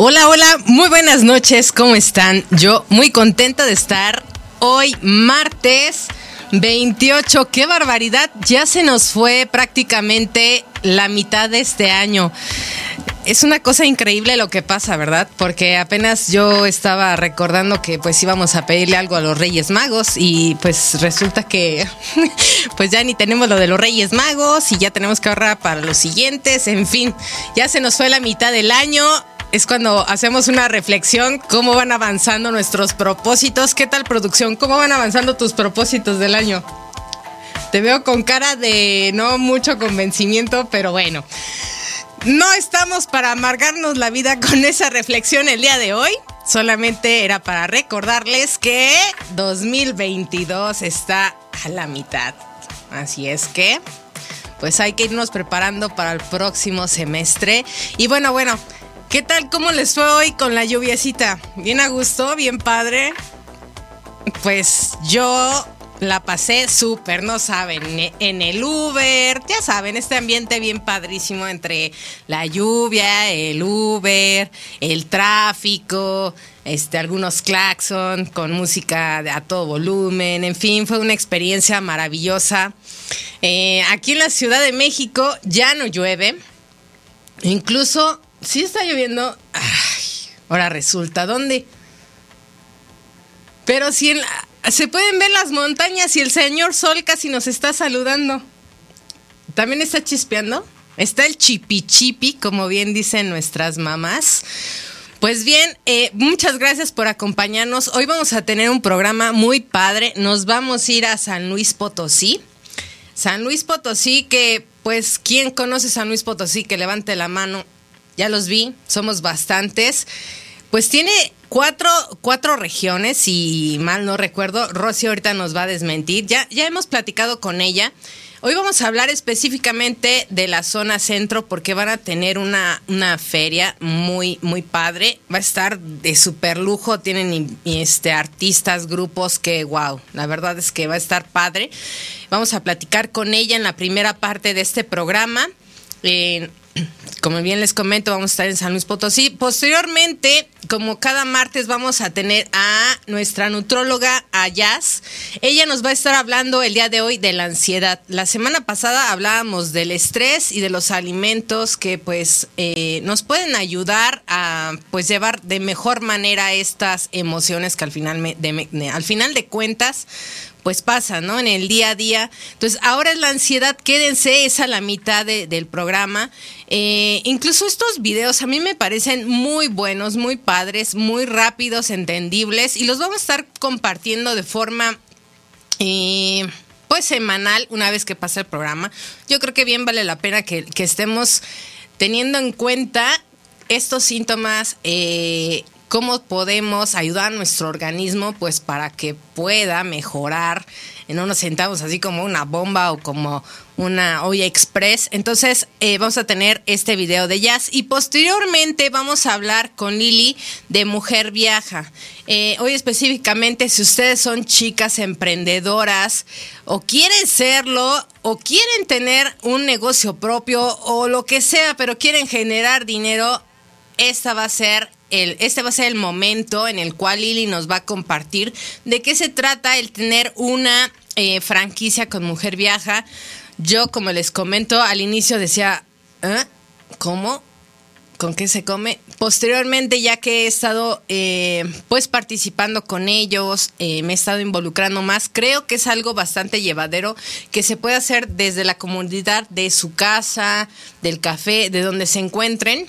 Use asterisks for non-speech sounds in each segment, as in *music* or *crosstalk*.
Hola, hola, muy buenas noches, ¿cómo están? Yo muy contenta de estar hoy martes 28, qué barbaridad, ya se nos fue prácticamente la mitad de este año. Es una cosa increíble lo que pasa, ¿verdad? Porque apenas yo estaba recordando que pues íbamos a pedirle algo a los Reyes Magos y pues resulta que *laughs* pues ya ni tenemos lo de los Reyes Magos y ya tenemos que ahorrar para los siguientes, en fin, ya se nos fue la mitad del año es cuando hacemos una reflexión, cómo van avanzando nuestros propósitos. ¿Qué tal producción? ¿Cómo van avanzando tus propósitos del año? Te veo con cara de no mucho convencimiento, pero bueno. No estamos para amargarnos la vida con esa reflexión el día de hoy. Solamente era para recordarles que 2022 está a la mitad. Así es que, pues hay que irnos preparando para el próximo semestre. Y bueno, bueno, ¿Qué tal? ¿Cómo les fue hoy con la lluviecita? ¿Bien a gusto? ¿Bien padre? Pues yo la pasé súper, no saben, en el Uber, ya saben, este ambiente bien padrísimo entre la lluvia, el Uber, el tráfico, este, algunos claxon con música a todo volumen, en fin, fue una experiencia maravillosa. Eh, aquí en la Ciudad de México ya no llueve, incluso sí está lloviendo. Ay, ahora resulta, ¿dónde? Pero si se pueden ver las montañas y el señor Sol casi nos está saludando. También está chispeando. Está el chipi chipi, como bien dicen nuestras mamás. Pues bien, eh, muchas gracias por acompañarnos. Hoy vamos a tener un programa muy padre. Nos vamos a ir a San Luis Potosí. San Luis Potosí, que pues, ¿quién conoce San Luis Potosí? Que levante la mano ya los vi, somos bastantes. Pues tiene cuatro, cuatro regiones, si mal no recuerdo. Rosy ahorita nos va a desmentir. Ya, ya hemos platicado con ella. Hoy vamos a hablar específicamente de la zona centro porque van a tener una, una feria muy, muy padre. Va a estar de super lujo. Tienen este, artistas, grupos que, wow, la verdad es que va a estar padre. Vamos a platicar con ella en la primera parte de este programa. Eh, como bien les comento, vamos a estar en San Luis Potosí. Posteriormente, como cada martes, vamos a tener a nuestra nutróloga Ayaz. Ella nos va a estar hablando el día de hoy de la ansiedad. La semana pasada hablábamos del estrés y de los alimentos que pues eh, nos pueden ayudar a pues llevar de mejor manera estas emociones que al final, al final de cuentas pues pasa, ¿no? En el día a día. Entonces, ahora es la ansiedad, quédense, es a la mitad del programa. Eh, incluso estos videos a mí me parecen muy buenos, muy padres, muy rápidos, entendibles, y los vamos a estar compartiendo de forma... Eh, pues semanal, una vez que pasa el programa. Yo creo que bien vale la pena que, estemos teniendo en cuenta estos síntomas eh, cómo podemos ayudar a nuestro organismo pues para que pueda mejorar. No nos sentamos así como una bomba o como una olla express. Entonces eh, vamos a tener este video de jazz y posteriormente vamos a hablar con Lili de Mujer Viaja. Eh, hoy específicamente si ustedes son chicas emprendedoras o quieren serlo o quieren tener un negocio propio o lo que sea, pero quieren generar dinero, esta va a ser este va a ser el momento en el cual Lili nos va a compartir de qué se trata el tener una eh, franquicia con Mujer Viaja. Yo, como les comento, al inicio decía, ¿eh? ¿cómo? ¿Con qué se come? Posteriormente, ya que he estado eh, pues participando con ellos, me he estado involucrando más, creo que es algo bastante llevadero que se puede hacer desde la comunidad de su casa, del café, de donde se encuentren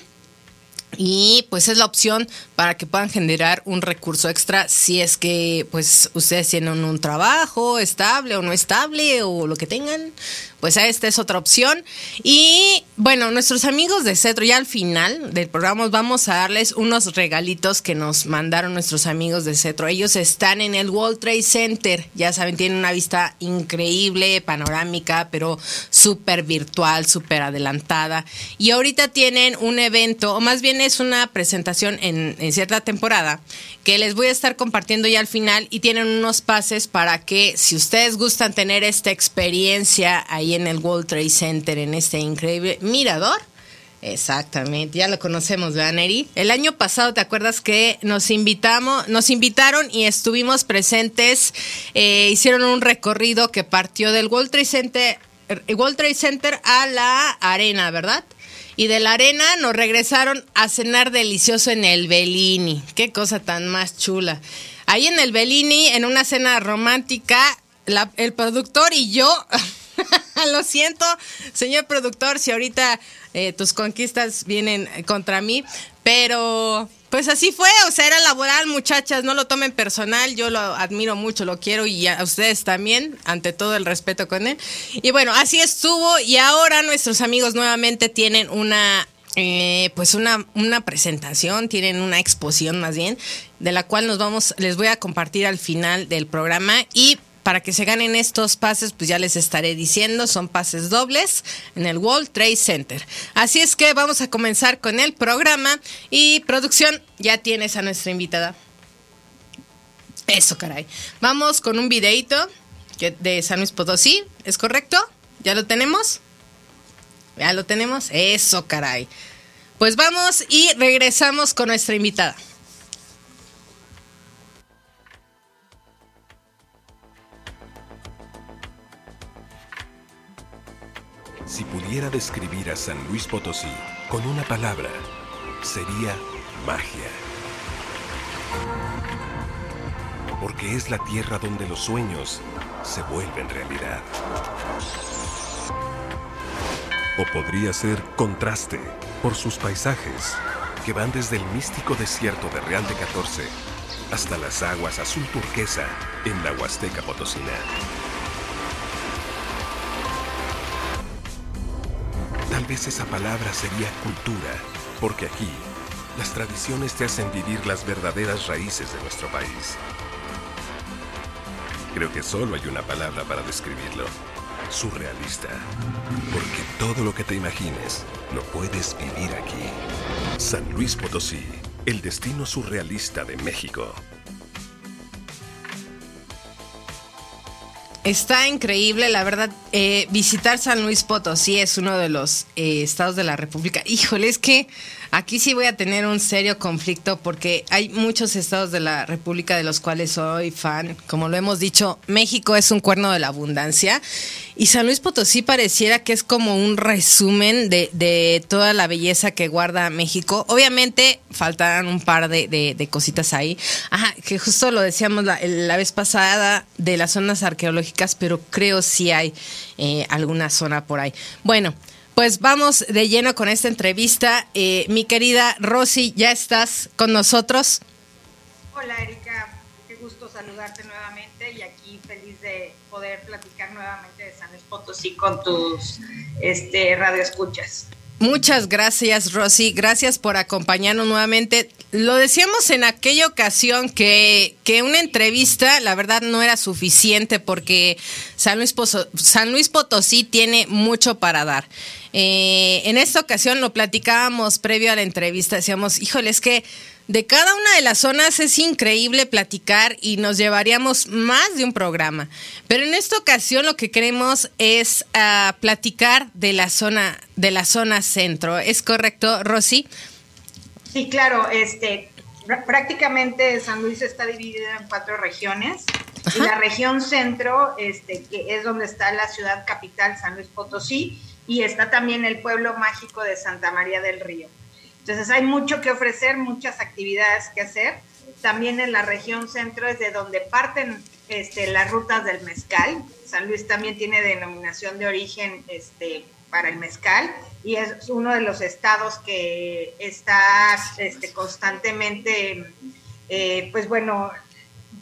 y pues es la opción para que puedan generar un recurso extra si es que pues ustedes tienen un trabajo estable o no estable o lo que tengan pues esta es otra opción. Y bueno, nuestros amigos de Cetro, ya al final del programa vamos a darles unos regalitos que nos mandaron nuestros amigos de Cetro. Ellos están en el World Trade Center, ya saben, tienen una vista increíble, panorámica, pero súper virtual, súper adelantada. Y ahorita tienen un evento, o más bien es una presentación en, en cierta temporada, que les voy a estar compartiendo ya al final y tienen unos pases para que si ustedes gustan tener esta experiencia ahí en el World Trade Center, en este increíble mirador. Exactamente, ya lo conocemos, ¿verdad, Neri? El año pasado, ¿te acuerdas que nos invitamos, nos invitaron y estuvimos presentes? Eh, hicieron un recorrido que partió del World Trade Center, eh, World Trade Center a la arena, ¿verdad? Y de la arena nos regresaron a cenar delicioso en el Bellini. Qué cosa tan más chula. Ahí en el Bellini, en una cena romántica, el productor y yo *laughs* Lo siento, señor productor, si ahorita eh, tus conquistas vienen contra mí, pero pues así fue, o sea, era laboral, muchachas, no lo tomen personal, yo lo admiro mucho, lo quiero y a ustedes también, ante todo el respeto con él. Y bueno, así estuvo y ahora nuestros amigos nuevamente tienen una eh, pues una, una presentación, tienen una exposición más bien, de la cual nos vamos, les voy a compartir al final del programa y para que se ganen estos pases, pues ya les estaré diciendo, son pases dobles en el World Trade Center. Así es que vamos a comenzar con el programa y producción, ya tienes a nuestra invitada. Eso, caray. Vamos con un videito de San Luis Potosí, ¿es correcto? ¿Ya lo tenemos? ¿Ya lo tenemos? Eso, caray. Pues vamos y regresamos con nuestra invitada. Si pudiera describir a San Luis Potosí con una palabra, sería magia. Porque es la tierra donde los sueños se vuelven realidad. O podría ser contraste por sus paisajes, que van desde el místico desierto de Real de 14 hasta las aguas azul turquesa en la Huasteca Potosina. Vez esa palabra sería cultura, porque aquí las tradiciones te hacen vivir las verdaderas raíces de nuestro país. Creo que solo hay una palabra para describirlo. Surrealista. Porque todo lo que te imagines lo puedes vivir aquí. San Luis Potosí, el destino surrealista de México. Está increíble, la verdad. Eh, visitar San Luis Potosí es uno de los eh, estados de la República. Híjole, es que aquí sí voy a tener un serio conflicto porque hay muchos estados de la República de los cuales soy fan. Como lo hemos dicho, México es un cuerno de la abundancia y San Luis Potosí pareciera que es como un resumen de, toda la belleza que guarda México. Obviamente faltarán un par de, cositas ahí. Ajá, que justo lo decíamos la, vez pasada de las zonas arqueológicas, pero creo sí hay eh, alguna zona por ahí. Bueno, pues vamos de lleno con esta entrevista. Eh, mi querida Rosy, ¿ya estás con nosotros? Hola Erika, qué gusto saludarte nuevamente y aquí feliz de poder platicar nuevamente de San Luis Potosí con tus este, radioescuchas. Muchas gracias, Rosy. Gracias por acompañarnos nuevamente. Lo decíamos en aquella ocasión que, que una entrevista, la verdad, no era suficiente porque San Luis, San Luis Potosí tiene mucho para dar. Eh, en esta ocasión lo platicábamos previo a la entrevista, decíamos, híjole, es que de cada una de las zonas es increíble platicar y nos llevaríamos más de un programa. Pero en esta ocasión lo que queremos es uh, platicar de la zona de la zona centro. ¿Es correcto, Rosy? Sí, claro. Este, prácticamente San Luis está dividido en cuatro regiones. Y la región centro, este, que es donde está la ciudad capital, San Luis Potosí, y está también el pueblo mágico de Santa María del Río. Entonces hay mucho que ofrecer, muchas actividades que hacer. También en la región centro es de donde parten este, las rutas del mezcal. San Luis también tiene denominación de origen este, para el mezcal y es uno de los estados que está este, constantemente, eh, pues bueno,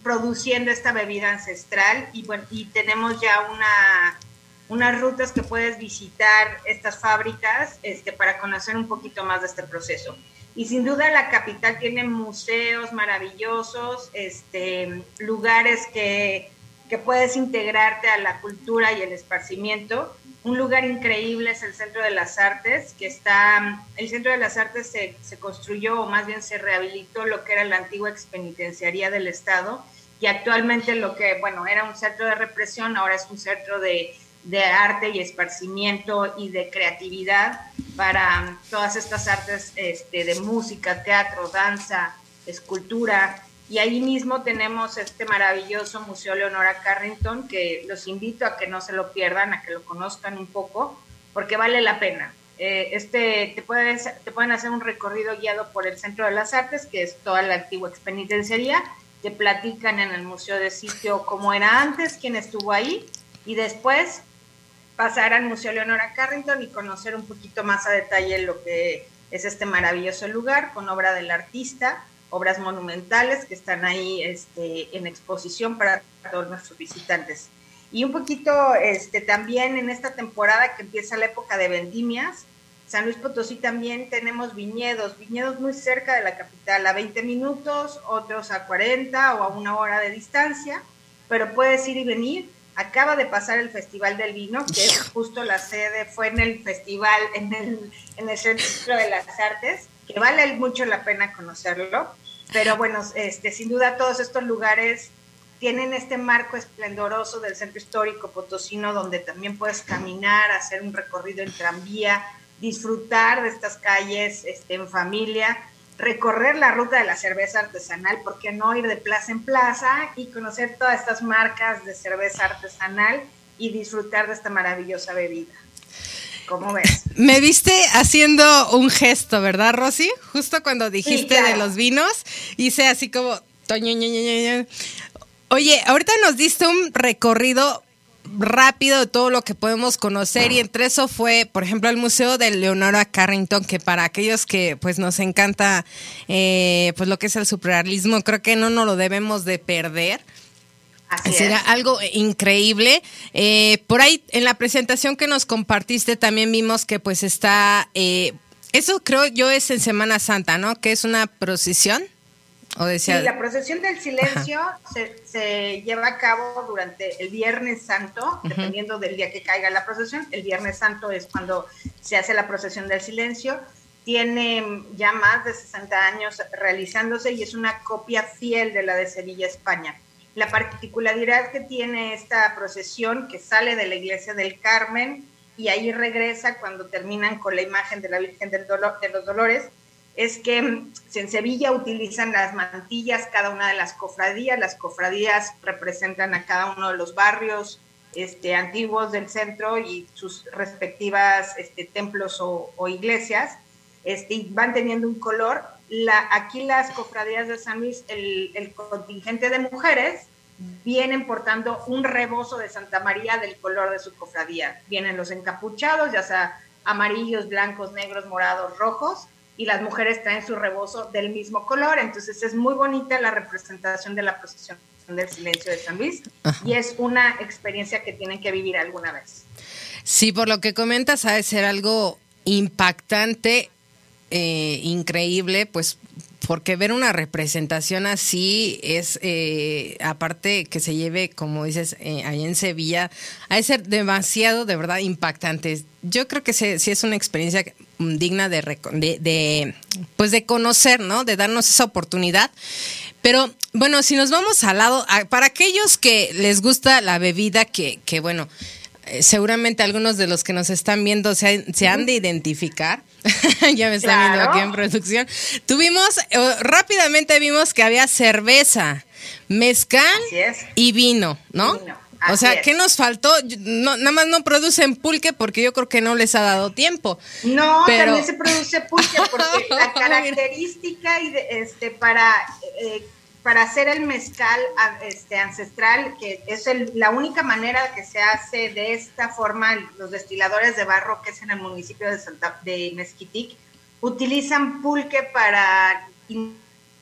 produciendo esta bebida ancestral y, bueno, y tenemos ya una, unas rutas que puedes visitar estas fábricas este, para conocer un poquito más de este proceso. Y sin duda la capital tiene museos maravillosos, este, lugares que, que puedes integrarte a la cultura y el esparcimiento. Un lugar increíble es el Centro de las Artes, que está, el Centro de las Artes se, se construyó, o más bien se rehabilitó lo que era la antigua expenitenciaría del Estado, y actualmente lo que, bueno, era un centro de represión, ahora es un centro de, de arte y esparcimiento y de creatividad para todas estas artes este, de música, teatro, danza, escultura. Y ahí mismo tenemos este maravilloso Museo Leonora Carrington, que los invito a que no se lo pierdan, a que lo conozcan un poco, porque vale la pena. Eh, este, te, puedes, te pueden hacer un recorrido guiado por el Centro de las Artes, que es toda la antigua expenitenciaría, te platican en el museo de sitio cómo era antes, quién estuvo ahí, y después pasar al Museo Leonora Carrington y conocer un poquito más a detalle lo que es este maravilloso lugar con obra del artista, obras monumentales que están ahí este, en exposición para todos nuestros visitantes. Y un poquito este, también en esta temporada que empieza la época de vendimias, San Luis Potosí también tenemos viñedos, viñedos muy cerca de la capital, a 20 minutos, otros a 40 o a una hora de distancia, pero puedes ir y venir acaba de pasar el Festival del Vino, que es justo la sede, fue en el festival, en el, en el Centro de las Artes, que vale mucho la pena conocerlo. Pero bueno, este, sin duda todos estos lugares tienen este marco esplendoroso del centro histórico potosino, donde también puedes caminar, hacer un recorrido en tranvía, disfrutar de estas calles este, en familia recorrer la ruta de la cerveza artesanal, ¿por qué no ir de plaza en plaza y conocer todas estas marcas de cerveza artesanal y disfrutar de esta maravillosa bebida? ¿Cómo ves? Me viste haciendo un gesto, ¿verdad, Rosy? Justo cuando dijiste de los vinos, hice así como... Oye, ahorita nos diste un recorrido rápido de todo lo que podemos conocer y entre eso fue, por ejemplo, el Museo de Leonora Carrington, que para aquellos que pues nos encanta eh, pues lo que es el surrealismo, creo que no nos lo debemos de perder. Así Será algo increíble. Eh, por ahí en la presentación que nos compartiste también vimos que pues está, eh, eso creo yo es en Semana Santa, ¿no? Que es una procesión sí, la procesión del silencio se, lleva a cabo durante el Viernes Santo, dependiendo del día que caiga la procesión. El Viernes Santo es cuando se hace la procesión del silencio. Tiene ya más de 60 años realizándose y es una copia fiel de la de Sevilla, España. La particularidad que tiene esta procesión, que sale de la iglesia del Carmen y ahí regresa cuando terminan con la imagen de la Virgen del Dolor, de los Dolores, es que en Sevilla utilizan las mantillas cada una de las cofradías. Las cofradías representan a cada uno de los barrios este, antiguos del centro y sus respectivas este, templos o, iglesias. Este, van teniendo un color. Aquí las cofradías de San Luis, el, el contingente de mujeres vienen portando un rebozo de Santa María del color de su cofradía. Vienen los encapuchados, ya sea amarillos, blancos, negros, morados, rojos, y las mujeres traen su rebozo del mismo color. Entonces es muy bonita la representación de la procesión del silencio de San Luis y es una experiencia que tienen que vivir alguna vez. Sí, por lo que comentas, ha de ser algo impactante, eh, increíble, pues porque ver una representación así es, eh, aparte que se lleve, como dices, eh, ahí en Sevilla, de ser demasiado, de verdad, impactante. Yo creo que sí, es una experiencia digna de, de, pues de conocer, ¿no? De darnos esa oportunidad. Pero bueno, si nos vamos al lado, para aquellos que les gusta la bebida, que, que bueno, seguramente algunos de los que nos están viendo se, han de identificar. *laughs* ya me están viendo aquí en producción. Tuvimos, eh, rápidamente vimos que había cerveza, mezcal y vino, ¿no? o sea, ¿qué nos faltó? No, nada más no producen pulque porque yo creo que no les ha dado tiempo. No, también se produce pulque porque *laughs* la característica y este para eh, para hacer el mezcal este, ancestral, que es la única manera que se hace de esta forma, los destiladores de barro, que es en el municipio de, Santa, Mezquitic, utilizan pulque para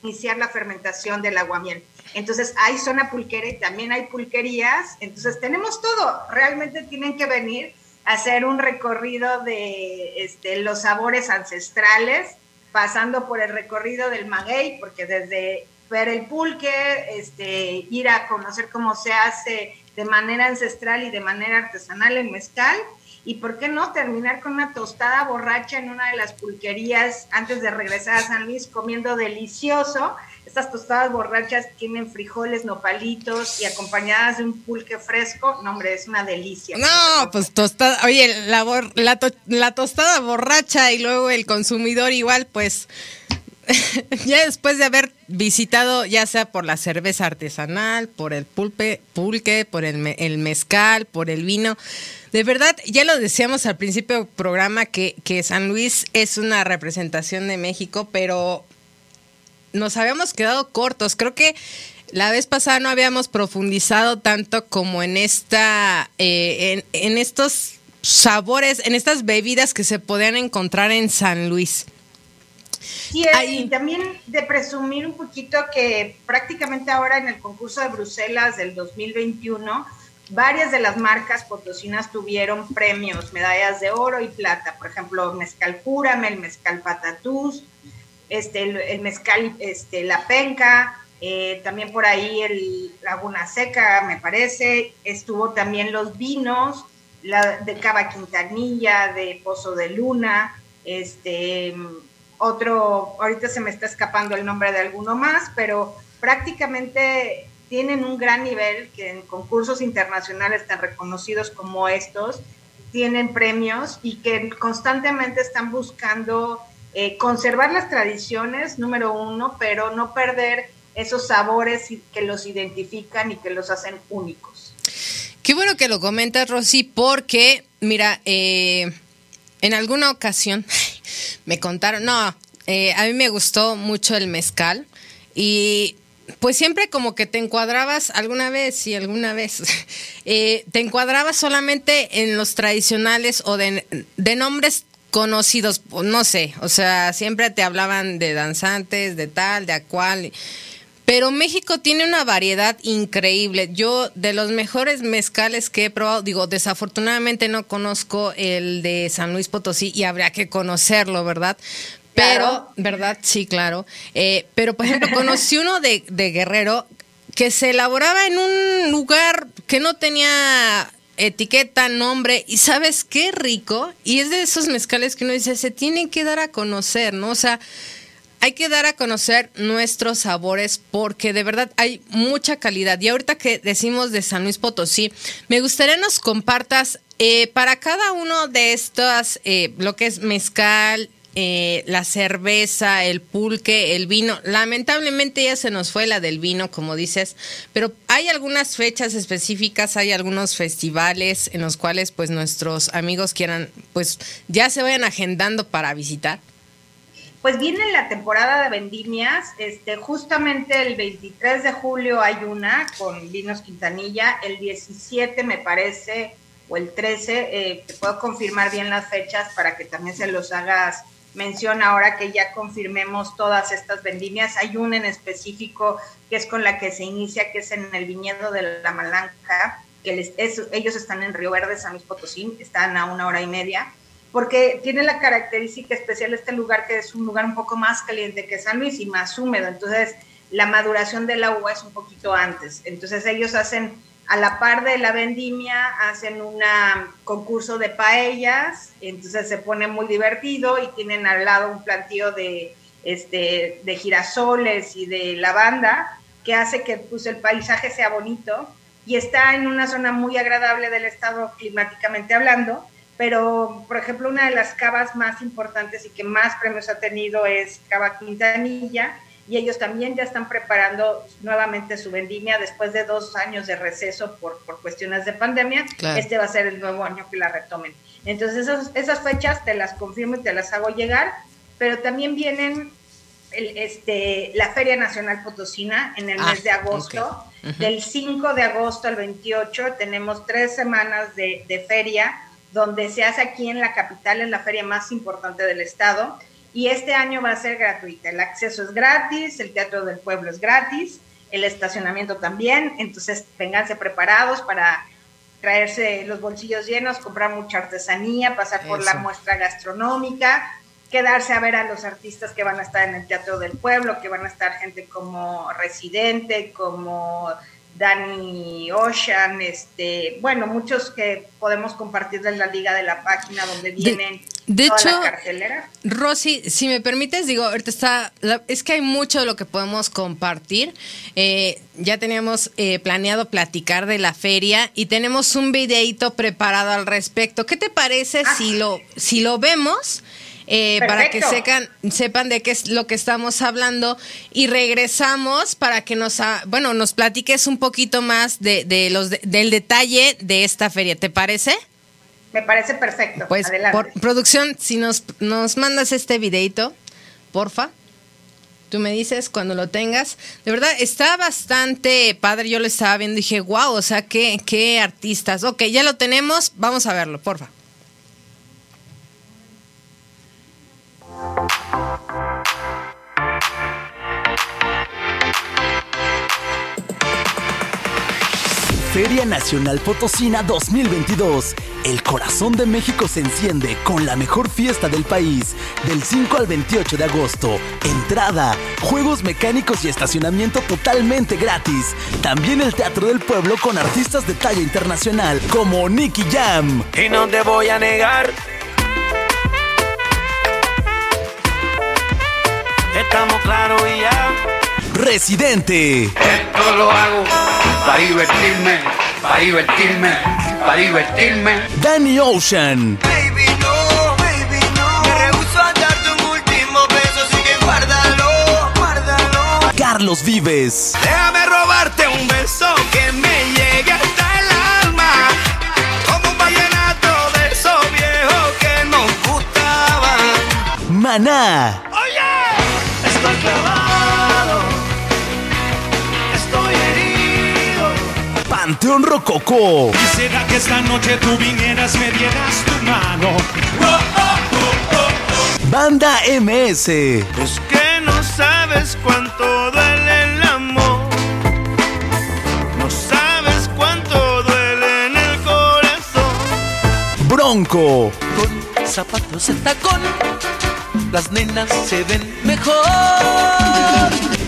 iniciar la fermentación del aguamiel. Entonces hay zona pulquera y también hay pulquerías, entonces tenemos todo, realmente tienen que venir a hacer un recorrido de este, los sabores ancestrales, pasando por el recorrido del maguey, porque desde ver el pulque, este, ir a conocer cómo se hace de manera ancestral y de manera artesanal el mezcal, y por qué no terminar con una tostada borracha en una de las pulquerías antes de regresar a San Luis comiendo delicioso. Estas tostadas borrachas tienen frijoles, nopalitos y acompañadas de un pulque fresco. No, hombre, es una delicia. No, pues tostada, oye, la, la, la tostada borracha y luego el consumidor igual, pues *laughs* ya después de haber visitado, ya sea por la cerveza artesanal, por el pulpe, pulque, por el, mezcal, por el vino, de verdad, ya lo decíamos al principio del programa que, San Luis es una representación de México, pero nos habíamos quedado cortos. Creo que la vez pasada no habíamos profundizado tanto como en esta, eh, en, estos sabores, en estas bebidas que se podían encontrar en San Luis. Sí, y también de presumir un poquito que prácticamente ahora en el concurso de Bruselas del 2021 varias de las marcas potosinas tuvieron premios, medallas de oro y plata. Por ejemplo, Mezcal Cúrame, el Mezcal Patatús, este, el, Mezcal este, La Penca, eh, también por ahí el Laguna Seca, me parece. Estuvo también los vinos, la de Cava Quintanilla, de Pozo de Luna, este, otro, ahorita se me está escapando el nombre de alguno más, pero prácticamente tienen un gran nivel, que en concursos internacionales tan reconocidos como estos, tienen premios y que constantemente están buscando eh, conservar las tradiciones, número uno, pero no perder esos sabores que los identifican y que los hacen únicos. Qué bueno que lo comentas, Rosy, porque, mira, eh, en alguna ocasión me contaron, no, eh, a mí me gustó mucho el mezcal y pues siempre como que te encuadrabas alguna vez y alguna vez, *laughs* eh, te encuadrabas solamente en los tradicionales o de, nombres conocidos, no sé, o sea, siempre te hablaban de danzantes, de tal, de cual. Pero México tiene una variedad increíble. Yo, de los mejores mezcales que he probado, digo, desafortunadamente no conozco el de San Luis Potosí y habría que conocerlo, ¿verdad? Pero, ¿verdad? Sí, claro. Eh, pero, por ejemplo, conocí uno de, de Guerrero que se elaboraba en un lugar que no tenía etiqueta, nombre, y sabes qué rico, y es de esos mezcales que uno dice, se tienen que dar a conocer, ¿no? O sea, hay que dar a conocer nuestros sabores porque de verdad hay mucha calidad. Y ahorita que decimos de San Luis Potosí, me gustaría nos compartas eh, para cada uno de estos, eh, lo que es mezcal, eh, la cerveza, el pulque, el vino. Lamentablemente ya se nos fue la del vino, como dices, pero hay algunas fechas específicas, hay algunos festivales en los cuales pues nuestros amigos quieran, pues ya se vayan agendando para visitar. Pues viene la temporada de vendimias, este, justamente el 23 de julio hay una con Vinos Quintanilla, el 17 me parece, o el 13, eh, te puedo confirmar bien las fechas para que también se los hagas menciona ahora que ya confirmemos todas estas vendimias. Hay una en específico que es con la que se inicia, que es en el viñedo de La Malanca, que ellos están en Río Verde, San Luis Potosí, están a una hora y media, porque tiene la característica especial este lugar que es un lugar un poco más caliente que San Luis y más húmedo, entonces la maduración del agua es un poquito antes. Entonces ellos hacen a la par de la vendimia hacen un concurso de paellas, entonces se pone muy divertido y tienen al lado un plantío de, este, de girasoles y de lavanda que hace que pues, el paisaje sea bonito. Y está en una zona muy agradable del estado climáticamente hablando, pero por ejemplo una de las cavas más importantes y que más premios ha tenido es Cava Quintanilla, y ellos también ya están preparando nuevamente su vendimia después de dos años de receso por, por cuestiones de pandemia. Este va a ser el nuevo año que la retomen. Entonces esas, esas fechas te las confirmo y te las hago llegar, pero también vienen este, la Feria Nacional Potosina en el Ah, mes de agosto. Del 5 de agosto al 28 tenemos tres semanas de, de feria donde se hace aquí en la capital, es la feria más importante del estado. Y este año va a ser gratuita. El acceso es gratis, el Teatro del Pueblo es gratis, el estacionamiento también. Entonces, vénganse preparados para traerse los bolsillos llenos, comprar mucha artesanía, pasar por la muestra gastronómica, quedarse a ver a los artistas que van a estar en el Teatro del Pueblo, que van a estar gente como Residente, como Danny Ocean, este, bueno, muchos que podemos compartir de la liga de la página donde vienen de toda hecho, la cartelera. Rosy, si me permites, digo, ahorita está, la- es que hay mucho de lo que podemos compartir. Eh, ya teníamos eh, planeado platicar de la feria y tenemos un videito preparado al respecto. ¿Qué te parece Ah. si lo, si lo vemos? Eh, para que secan, sepan de qué es lo que estamos hablando y regresamos para que nos, ha- bueno, nos platiques un poquito más de, de los de- del detalle de esta feria. ¿Te parece? Me parece perfecto. Pues Adelante. por producción, si nos, nos mandas este videito, porfa. Tú me dices cuando lo tengas. De verdad, está bastante padre. Yo lo estaba viendo y dije, wow, o sea, qué, qué artistas. Ok, ya lo tenemos. Vamos a verlo, porfa. Feria Nacional Potosina 2022. El corazón de México se enciende con la mejor fiesta del país. Del 5 al 28 de agosto. Entrada, juegos mecánicos y estacionamiento totalmente gratis. También el Teatro del Pueblo con artistas de talla internacional como Nicky Jam, Y no te voy a negar. Estamos claros y ya. Residente, Esto lo hago para divertirme, para divertirme, para divertirme. Danny Ocean, Baby, no, baby, no. Me rehuso a darte un último beso, así que guárdalo, guárdalo. Carlos Vives, Déjame robarte un beso que me llegue hasta el alma. Como un vallenato de esos viejos que nos gustaban. Maná, Oye, estoy clavado. Panteón Rococó, Quisiera que esta noche tú vinieras, me dieras tu mano. Banda MS, Es que no sabes cuánto duele el amor. No sabes cuánto duele en el corazón. Bronco, Con zapatos de tacón, las nenas se ven mejor.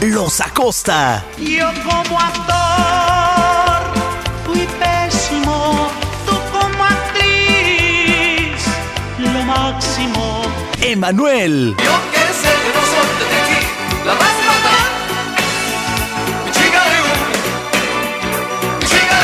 Los Acosta, Yo como actor máximo. Emanuel, Yo que sé que no soy de aquí, la vas a matar. Mi chica de mi chica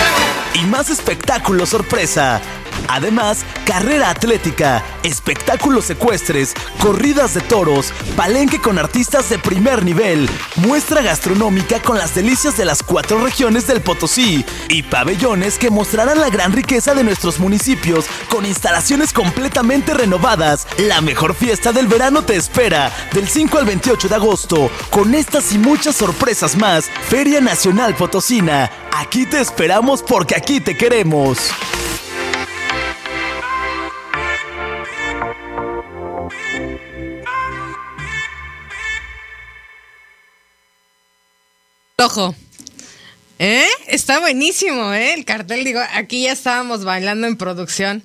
de y más espectáculos sorpresa. Además, carrera atlética, espectáculos secuestres, corridas de toros, palenque con artistas de primer nivel, muestra gastronómica con las delicias de las cuatro regiones del Potosí y pabellones que mostrarán la gran riqueza de nuestros municipios con instalaciones completamente renovadas. La mejor fiesta del verano te espera del 5 al 28 de agosto con estas y muchas sorpresas más. Feria Nacional Potosina. Aquí te esperamos porque aquí te queremos. ¿Eh? Está buenísimo, ¿eh? El cartel, digo, aquí ya estábamos bailando en producción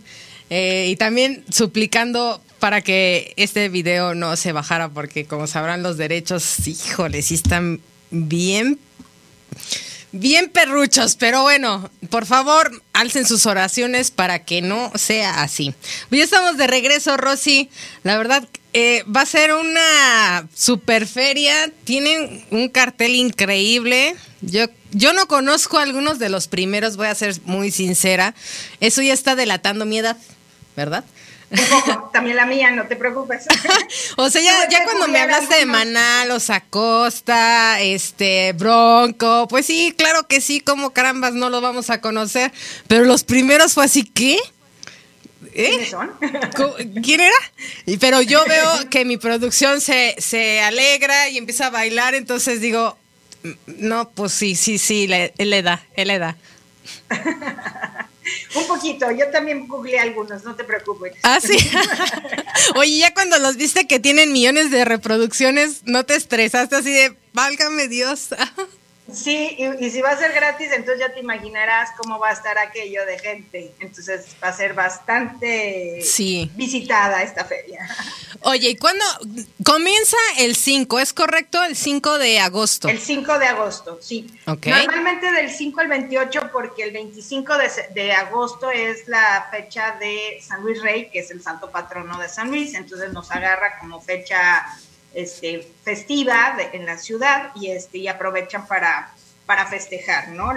eh, y también suplicando para que este video no se bajara porque como sabrán los derechos, híjole, sí están bien, bien perruchos, pero bueno, por favor, alcen sus oraciones para que no sea así. Ya estamos de regreso, Rosy. La verdad, eh, va a ser una super feria. Tienen un cartel increíble. Yo, yo no conozco a algunos de los primeros, voy a ser muy sincera. Eso ya está delatando mi edad, ¿verdad? Un poco, también la mía, no te preocupes. *laughs* O sea, ya, cuando me hablaste de. Maná, los Acosta, este, Bronco, pues sí, claro que sí, como carambas no lo vamos a conocer. Pero los primeros fue así, ¿qué? ¿Eh? ¿Quiénes son? *laughs* ¿Quién era? Pero yo veo que mi producción se, se alegra y empieza a bailar, entonces digo, "Mm, no, pues sí, sí, sí, le- él le da, él le da. *laughs* Un poquito, yo también googleé algunos, no te preocupes. Ah, sí. *laughs* Oye, ya cuando los viste que tienen millones de reproducciones, ¿no te estresaste así de, válgame Dios? Sí, y, y si va a ser gratis, entonces ya te imaginarás cómo va a estar aquello de gente. Entonces va a ser bastante Sí. visitada esta feria. Oye, ¿y cuándo comienza el 5? ¿Es correcto? El 5 de agosto. El 5 de agosto, sí. Ok. Normalmente del 5 al 28, porque el 25 de, se- de agosto es la fecha de San Luis Rey, que es el santo patrono de San Luis, entonces nos agarra como fecha este, festiva en la ciudad y, este, y aprovechan para, para festejar, ¿no?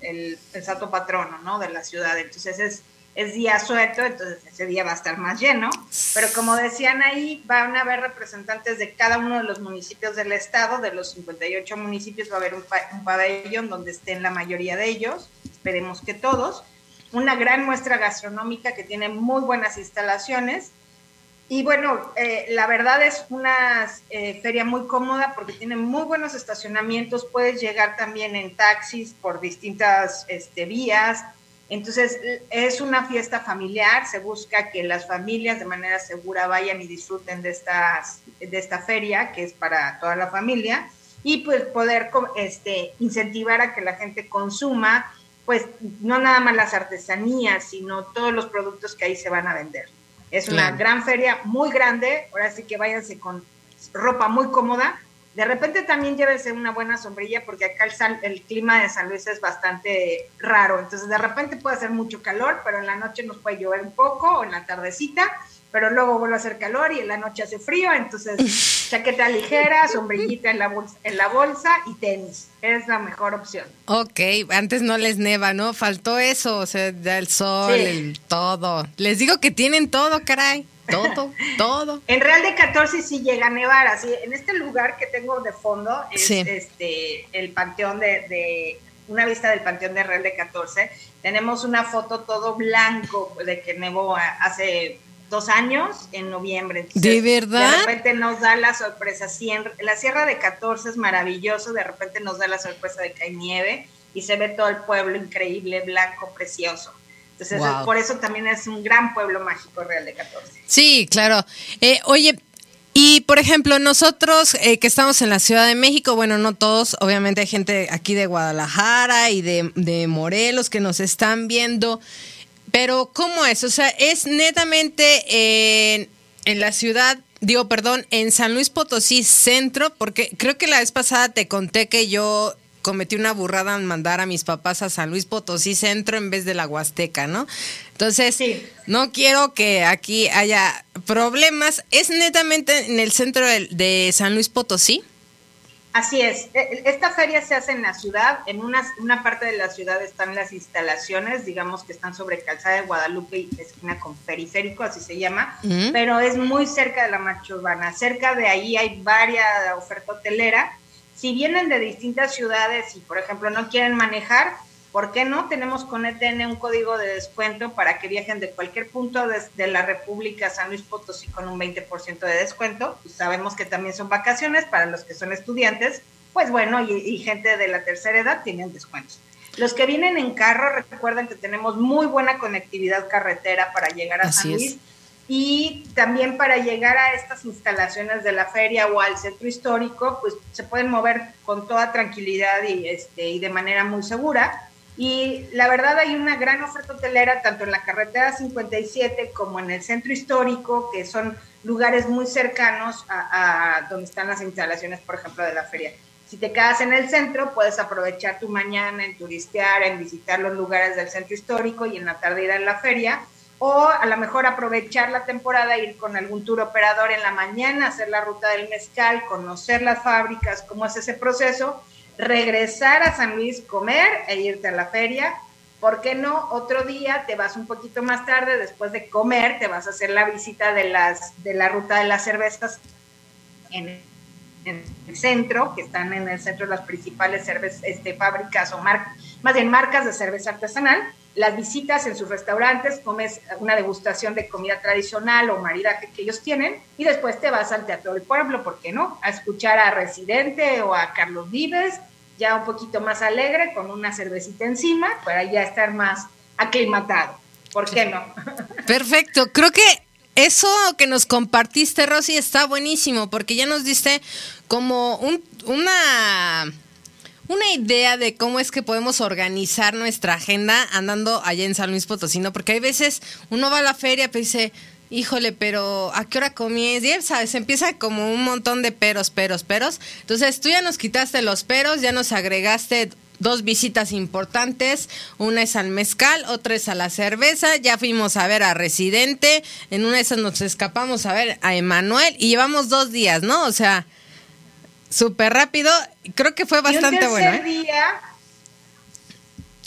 El, santo patrono, ¿no? De la ciudad. Entonces es, es día suelto, entonces ese día va a estar más lleno. Pero como decían ahí, van a haber representantes de cada uno de los municipios del estado, de los 58 municipios va a haber un pabellón donde estén la mayoría de ellos, esperemos que todos. Una gran muestra gastronómica que tiene muy buenas instalaciones. Y bueno, eh, la verdad es una eh, feria muy cómoda porque tiene muy buenos estacionamientos, puedes llegar también en taxis por distintas este, vías. Entonces es una fiesta familiar, se busca que las familias de manera segura vayan y disfruten de, de esta feria que es para toda la familia y pues poder este, incentivar a que la gente consuma pues no nada más las artesanías, sino todos los productos que ahí se van a vender. Es una Claro. gran feria, muy grande, ahora sí que váyanse con ropa muy cómoda. De repente también llévense una buena sombrilla porque acá el, sal- el clima de San Luis es bastante raro, entonces de repente puede hacer mucho calor, pero en la noche nos puede llover un poco o en la tardecita, pero luego vuelve a hacer calor y en la noche hace frío, entonces *laughs* chaqueta ligera, sombrillita en la bolsa, en la bolsa y tenis, es la mejor opción. Ok, antes no les neva, ¿no? Faltó eso, o sea, ya el sol, Sí. el todo. Les digo que tienen todo, caray. Todo, *laughs* todo. En Real de 14 sí llega a nevar, así en este lugar que tengo de fondo es Sí. este el panteón de, de- una vista del panteón de Real de 14. Tenemos una foto todo blanco de que nevó hace dos años en noviembre. Entonces, ¿De verdad? De repente nos da la sorpresa. La Sierra de 14 es maravilloso, de repente nos da la sorpresa de que hay nieve y se ve todo el pueblo increíble, blanco, precioso. Entonces, Wow. por eso también es un gran pueblo mágico Real de 14. Sí, claro. Eh, oye, y por ejemplo, nosotros eh, que estamos en la Ciudad de México, bueno, no todos, obviamente hay gente aquí de Guadalajara y de, de Morelos que nos están viendo, pero ¿cómo es? O sea, es netamente en, en la ciudad, digo, perdón, en San Luis Potosí Centro, porque creo que la vez pasada te conté que yo cometí una burrada en mandar a mis papás a San Luis Potosí Centro en vez de la Huasteca, ¿no? Entonces, Sí. no quiero que aquí haya problemas. ¿Es netamente en el centro de, de San Luis Potosí? Así es. E- Esta feria se hace en la ciudad. En una, una parte de la ciudad están las instalaciones, digamos que están sobre Calzada de Guadalupe y esquina con periférico, así se llama, pero es muy cerca de la marcha urbana. Cerca de ahí hay varias oferta hotelera. Si vienen de distintas ciudades y, por ejemplo, no quieren manejar, ¿por qué no? Tenemos con ETN un código de descuento para que viajen de cualquier punto de, de la República San Luis Potosí con un 20% de descuento. Y sabemos que también son vacaciones para los que son estudiantes, pues bueno, y, y gente de la tercera edad tienen descuentos. Los que vienen en carro, recuerden que tenemos muy buena conectividad carretera para llegar a Así San es. Luis y también para llegar a estas instalaciones de la feria o al centro histórico, pues se pueden mover con toda tranquilidad y, este, y de manera muy segura. Y la verdad hay una gran oferta hotelera tanto en la carretera 57 como en el centro histórico, que son lugares muy cercanos a, donde están las instalaciones, por ejemplo, de la feria. Si te quedas en el centro, puedes aprovechar tu mañana en turistear, en visitar los lugares del centro histórico y en la tarde ir a la feria o a lo mejor aprovechar la temporada, ir con algún tour operador en la mañana, hacer la ruta del mezcal, conocer las fábricas, cómo es ese proceso, regresar a San Luis, comer e irte a la feria. ¿Por qué no? Otro día te vas un poquito más tarde, después de comer, te vas a hacer la visita de, las, de la ruta de las cervezas en, el centro, que están en el centro las principales cerveza, este, fábricas o mar, más bien marcas de cerveza artesanal las visitas en sus restaurantes, comes una degustación de comida tradicional o maridaje que ellos tienen y después te vas al Teatro del Pueblo, ¿por qué no? A escuchar a Residente o a Carlos Vives, ya un poquito más alegre, con una cervecita encima, para ya estar más aclimatado. ¿Por qué no? *laughs* Perfecto, creo que eso que nos compartiste, Rosy, está buenísimo, porque ya nos diste como un, una una idea de cómo es que podemos organizar nuestra agenda andando allá en San Luis Potosí, ¿no? Porque hay veces uno va a la feria y dice, híjole, pero ¿a qué hora comí? Y sabes, empieza como un montón de peros, peros, peros. Entonces tú ya nos quitaste los peros, ya nos agregaste dos visitas importantes, una es al mezcal, otra es a la cerveza, ya fuimos a ver a Residente, en una de esas nos escapamos a ver a Emanuel y llevamos dos días, ¿no? O sea, súper rápido. Creo que fue bastante bueno. ¿eh? Día,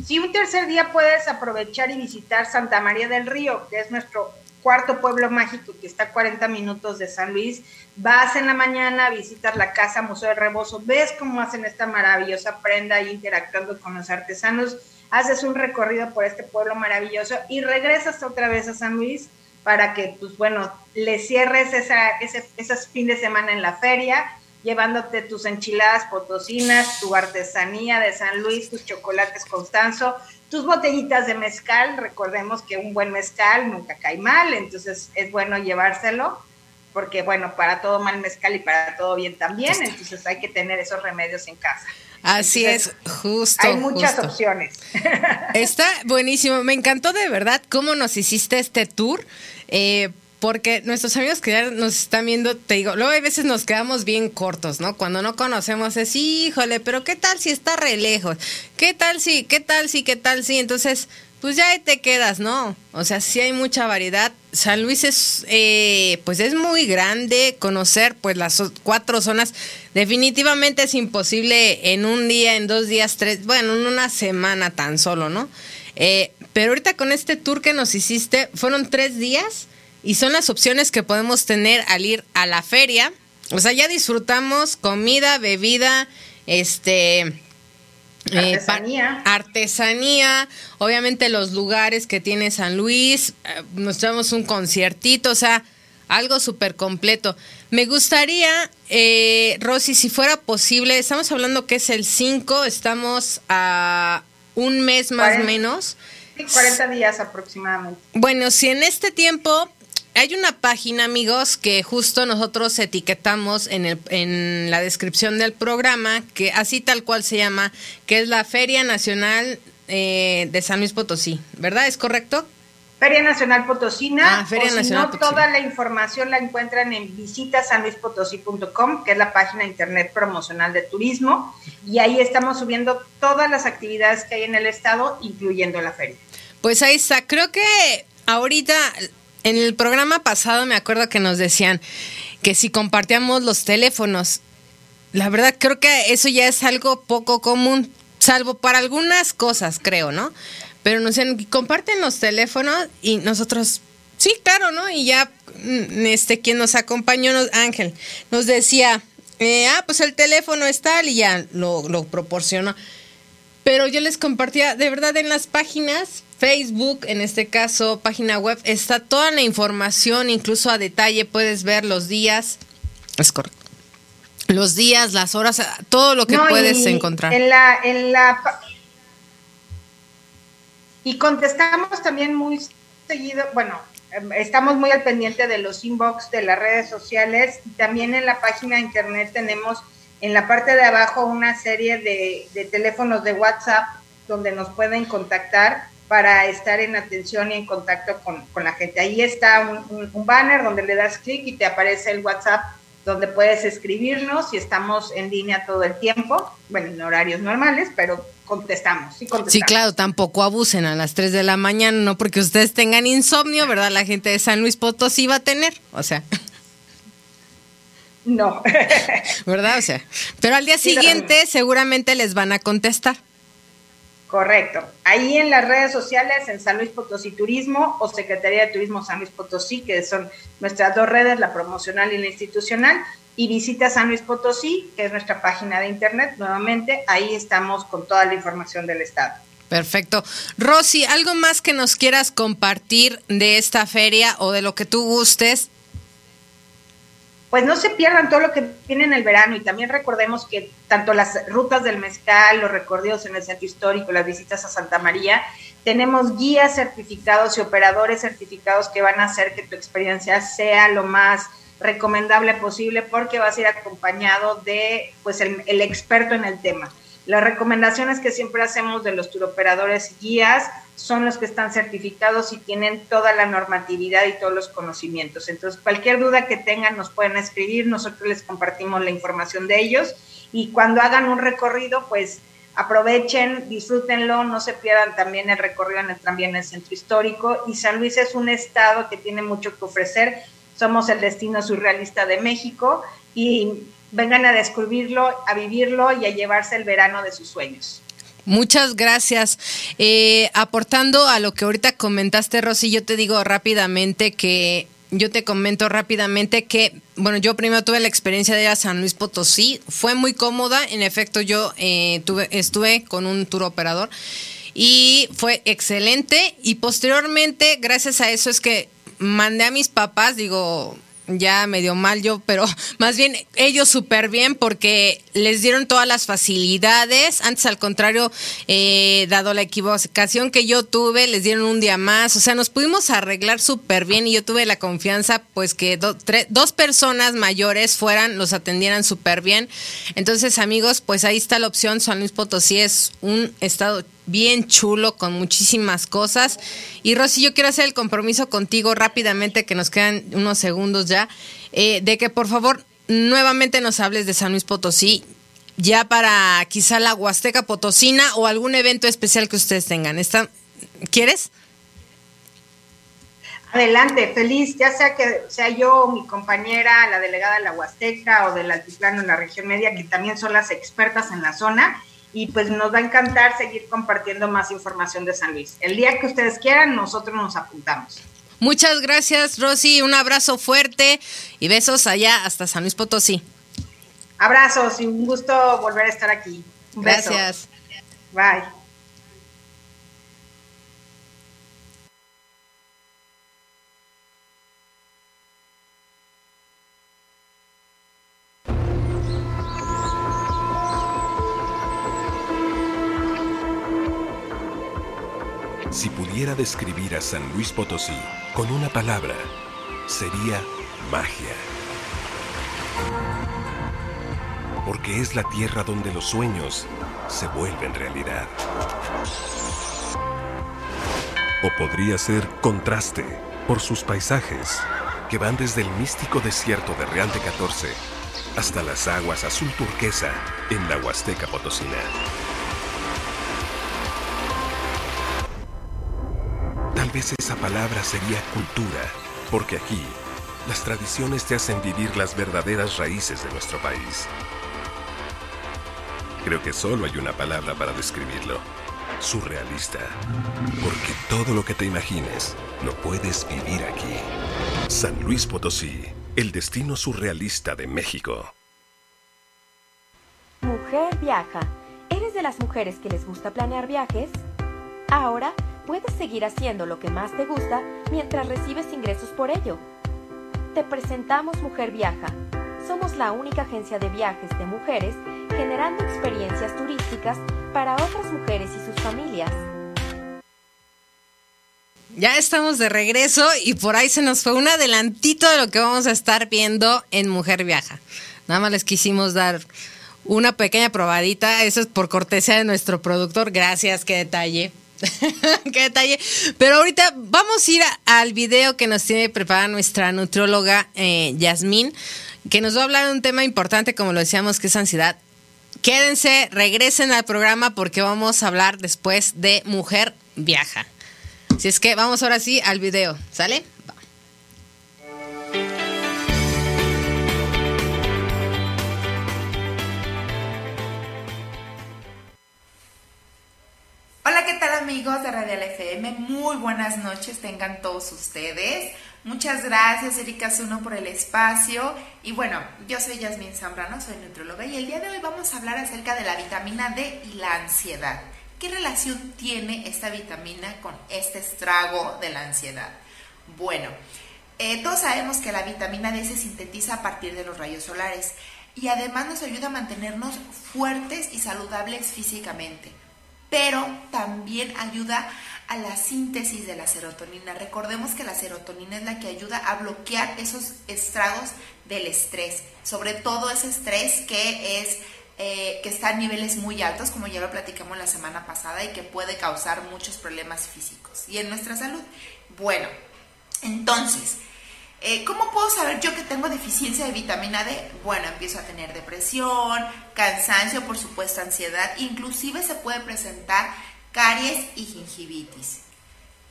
si un tercer día puedes aprovechar y visitar Santa María del Río, que es nuestro cuarto pueblo mágico que está a 40 minutos de San Luis, vas en la mañana, visitas la casa Museo del Rebozo, ves cómo hacen esta maravillosa prenda y interactuando con los artesanos, haces un recorrido por este pueblo maravilloso y regresas otra vez a San Luis para que, pues bueno, le cierres esa, ese, esos fin de semana en la feria llevándote tus enchiladas potosinas, tu artesanía de San Luis, tus chocolates Constanzo, tus botellitas de mezcal. Recordemos que un buen mezcal nunca cae mal, entonces es bueno llevárselo, porque bueno, para todo mal mezcal y para todo bien también, entonces hay que tener esos remedios en casa. Así es, justo. Hay muchas justo. opciones. *laughs* Está buenísimo. Me encantó de verdad cómo nos hiciste este tour. Eh, porque nuestros amigos que ya nos están viendo, te digo, luego a veces nos quedamos bien cortos, ¿no? Cuando no conocemos es, híjole, pero ¿qué tal si está re lejos? ¿Qué tal si, qué tal si, qué tal si? Entonces, pues ya ahí te quedas, ¿no? O sea, sí hay mucha variedad. San Luis es, eh, pues es muy grande, conocer pues las cuatro zonas. Definitivamente es imposible en un día, en dos días, tres, bueno, en una semana tan solo, ¿no? Eh, pero ahorita con este tour que nos hiciste, fueron tres días y son las opciones que podemos tener al ir a la feria. O sea, ya disfrutamos comida, bebida, este... Artesanía. Eh, artesanía, obviamente los lugares que tiene San Luis, eh, nos llevamos un conciertito, o sea, algo súper completo. Me gustaría, eh, Rosy, si fuera posible, estamos hablando que es el 5, estamos a un mes más o menos. Sí, 40 días aproximadamente. Bueno, si en este tiempo hay una página, amigos, que justo nosotros etiquetamos en, el, en la descripción del programa, que así tal cual se llama, que es la Feria Nacional eh, de San Luis Potosí, ¿verdad? ¿Es correcto? Feria Nacional Potosina. Ah, Feria o si Nacional no, Potosina. toda la información la encuentran en visitasanluispotosí.com, que es la página de internet promocional de turismo, y ahí estamos subiendo todas las actividades que hay en el estado, incluyendo la feria. Pues ahí está. Creo que ahorita en el programa pasado me acuerdo que nos decían que si compartíamos los teléfonos, la verdad creo que eso ya es algo poco común, salvo para algunas cosas, creo, ¿no? Pero nos decían, comparten los teléfonos y nosotros, sí, claro, ¿no? Y ya, mm, este, quien nos acompañó, nos, Ángel, nos decía, eh, ah, pues el teléfono es tal y ya lo, lo proporcionó. Pero yo les compartía, de verdad, en las páginas, Facebook, en este caso, página web, está toda la información, incluso a detalle, puedes ver los días. Es correcto. Los días, las horas, todo lo que No, puedes y encontrar. En la, en la y contestamos también muy seguido, bueno, em, estamos muy al pendiente de los inbox de las redes sociales y también en la página de internet tenemos en la parte de abajo una serie de, teléfonos de WhatsApp donde nos pueden contactar para estar en atención y en contacto con, la gente. Ahí está un banner donde le das clic y te aparece el WhatsApp donde puedes escribirnos y estamos en línea todo el tiempo, bueno, en horarios normales, pero contestamos, sí contestamos. Sí, claro, tampoco abusen a las 3 de la mañana, no porque ustedes tengan insomnio, ¿verdad? La gente de San Luis Potosí va a tener, o sea, No. *laughs* ¿verdad? O sea, pero al día Sí, siguiente seguramente les van a contestar. Correcto. Ahí en las redes sociales, en San Luis Potosí Turismo o Secretaría de Turismo San Luis Potosí, que son nuestras dos redes, la promocional y la institucional, y visita San Luis Potosí, que es nuestra página de internet, nuevamente, ahí estamos con toda la información del Estado. Perfecto. Rosy, ¿algo más que nos quieras compartir de esta feria o de lo que tú gustes? Pues no se pierdan todo lo que viene en el verano y también recordemos que tanto las rutas del mezcal, los recorridos en el centro histórico, las visitas a Santa María, tenemos guías certificados y operadores certificados que van a hacer que tu experiencia sea lo más recomendable posible porque vas a ir acompañado de pues el experto en el tema. Las recomendaciones que siempre hacemos de los turoperadores y guías son los que están certificados y tienen toda la normatividad y todos los conocimientos. Entonces, cualquier duda que tengan nos pueden escribir, nosotros les compartimos la información de ellos. Y cuando hagan un recorrido, pues aprovechen, disfrútenlo, no se pierdan también el recorrido en el en el centro histórico. Y San Luis es un estado que tiene mucho que ofrecer, somos el destino surrealista de México y vengan a descubrirlo, a vivirlo y a llevarse el verano de sus sueños. Muchas gracias. Eh, aportando a lo que ahorita comentaste, Rosy, yo te digo rápidamente que yo te comento rápidamente que, bueno, yo primero tuve la experiencia de ir a San Luis Potosí, fue muy cómoda, en efecto yo eh, tuve, estuve con un tour operador y fue excelente y posteriormente, gracias a eso es que mandé a mis papás, digo, ya medio mal yo, pero *laughs* más bien ellos súper bien porque les dieron todas las facilidades. Antes, al contrario, eh, dado la equivocación que yo tuve, les dieron un día más. O sea, nos pudimos arreglar súper bien y yo tuve la confianza, pues que dos personas mayores fueran, los atendieran súper bien. Entonces, amigos, pues ahí está la opción. San Luis Potosí es un estado bien chulo con muchísimas cosas. Y Rosy, yo quiero hacer el compromiso contigo rápidamente, que nos quedan unos segundos ya, eh, de que por favor nuevamente nos hables de San Luis Potosí, ya para quizá la Huasteca Potosina o algún evento especial que ustedes tengan. ¿Está, ¿Quieres? Adelante, feliz, ya sea que sea yo mi compañera, la delegada de la Huasteca o del Altiplano en la región media, que también son las expertas en la zona, y pues nos va a encantar seguir compartiendo más información de San Luis. El día que ustedes quieran, nosotros nos apuntamos. Muchas gracias, Rosy. Un abrazo fuerte y besos allá hasta San Luis Potosí. Abrazos y un gusto volver a estar aquí. Un gracias. Bye. Si pudiera describir a San Luis Potosí con una palabra, sería magia. Porque es la tierra donde los sueños se vuelven realidad. O podría ser contraste por sus paisajes, que van desde el místico desierto de Reante 14 hasta las aguas azul turquesa en la Huasteca Potosina. Esa palabra sería cultura, porque aquí las tradiciones te hacen vivir las verdaderas raíces de nuestro país. Creo que solo hay una palabra para describirlo. Surrealista. Porque todo lo que te imagines lo puedes vivir aquí. San Luis Potosí, el destino surrealista de México. Mujer viaja. ¿Eres de las mujeres que les gusta planear viajes? Ahora puedes seguir haciendo lo que más te gusta mientras recibes ingresos por ello. Te presentamos Mujer Viaja. Somos la única agencia de viajes de mujeres generando experiencias turísticas para otras mujeres y sus familias. Ya estamos de regreso y por ahí se nos fue un adelantito de lo que vamos a estar viendo en Mujer Viaja. Nada más les quisimos dar una pequeña probadita. Eso es por cortesía de nuestro productor. Gracias, qué detalle. *laughs* Qué detalle. Pero ahorita vamos a ir al video que nos tiene preparada nuestra nutrióloga eh, Yasmín, que nos va a hablar de un tema importante, como lo decíamos, que es ansiedad. Quédense, regresen al programa porque vamos a hablar después de Mujer Viaja. Si es que vamos ahora sí al video, ¿sale? Va. Hola, ¿qué tal amigos de Radial FM? Muy buenas noches tengan todos ustedes. Muchas gracias Erika Zuno por el espacio. Y bueno, yo soy Yasmín Zambrano, soy nutróloga y el día de hoy vamos a hablar acerca de la vitamina D y la ansiedad. ¿Qué relación tiene esta vitamina con este estrago de la ansiedad? Bueno, eh, todos sabemos que la vitamina D se sintetiza a partir de los rayos solares y además nos ayuda a mantenernos fuertes y saludables físicamente, pero también ayuda a la síntesis de la serotonina. Recordemos que la serotonina es la que ayuda a bloquear esos estragos del estrés, sobre todo ese estrés que es eh, que está a niveles muy altos, como ya lo platicamos la semana pasada, y que puede causar muchos problemas físicos y en nuestra salud. Bueno, entonces, eh, ¿cómo puedo saber yo que tengo deficiencia de vitamina D? Bueno, empiezo a tener depresión, cansancio, por supuesto, ansiedad, inclusive se puede presentar caries y gingivitis.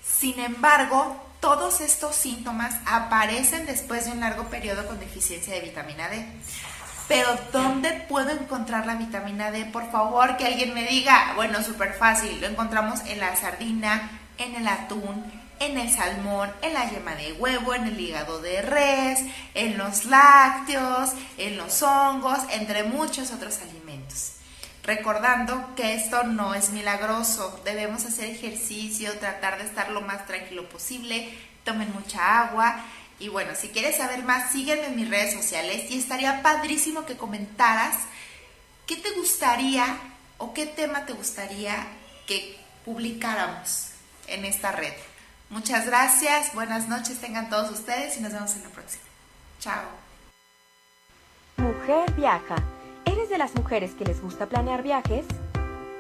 Sin embargo, todos estos síntomas aparecen después de un largo periodo con deficiencia de vitamina D. Pero ¿dónde puedo encontrar la vitamina D? Por favor, que alguien me diga. Bueno, súper fácil. Lo encontramos en la sardina, en el atún, en el salmón, en la yema de huevo, en el hígado de res, en los lácteos, en los hongos, entre muchos otros alimentos. Recordando que esto no es milagroso, debemos hacer ejercicio, tratar de estar lo más tranquilo posible, tomen mucha agua y bueno, si quieres saber más, sígueme en mis redes sociales y estaría padrísimo que comentaras qué te gustaría o qué tema te gustaría que publicáramos en esta red. Muchas gracias, buenas noches tengan todos ustedes y nos vemos en la próxima. Chao. Mujer viaja. ¿Eres de las mujeres que les gusta planear viajes?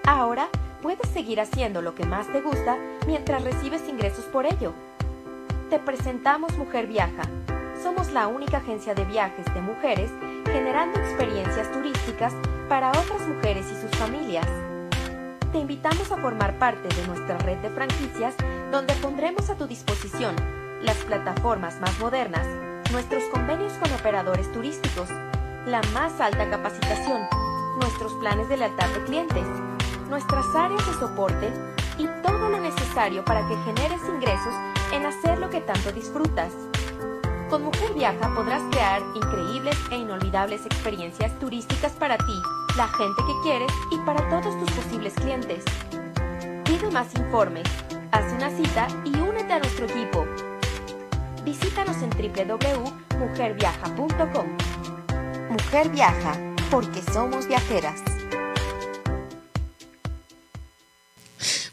Ahora puedes seguir haciendo lo que más te gusta mientras recibes ingresos por ello. Te presentamos Mujer Viaja. Somos la única agencia de viajes de mujeres generando experiencias turísticas para otras mujeres y sus familias. Te invitamos a formar parte de nuestra red de franquicias donde pondremos a tu disposición las plataformas más modernas, nuestros convenios con operadores turísticos, la más alta capacitación, nuestros planes de lealtad de clientes, nuestras áreas de soporte y todo lo necesario para que generes ingresos en hacer lo que tanto disfrutas. Con Mujer Viaja podrás crear increíbles e inolvidables experiencias turísticas para ti, la gente que quieres y para todos tus posibles clientes. Pide más informe, haz una cita y únete a nuestro equipo. Visítanos en www.mujerviaja.com. Mujer Viaja, porque somos viajeras.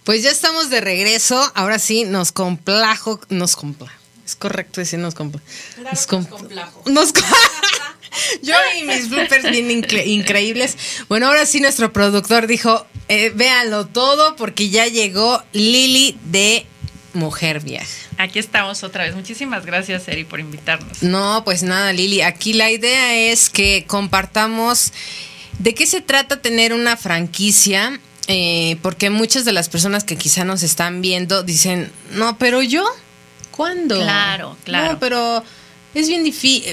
Pues ya estamos de regreso. Ahora sí, nos complajo. Nos complajo. Es correcto decir nos complajo. Nos, complajo. Nos *laughs* Yo y mis bloopers bien incre- increíbles. Bueno, ahora sí nuestro productor dijo, eh, véanlo todo porque ya llegó Lili de Mujer Viaja. Aquí estamos otra vez. Muchísimas gracias, Eri, por invitarnos. No, pues nada, Lili. Aquí la idea es que compartamos de qué se trata tener una franquicia. eh, porque muchas de las personas que quizá nos están viendo dicen, no, pero yo, ¿cuándo? Claro, claro. No, pero es bien,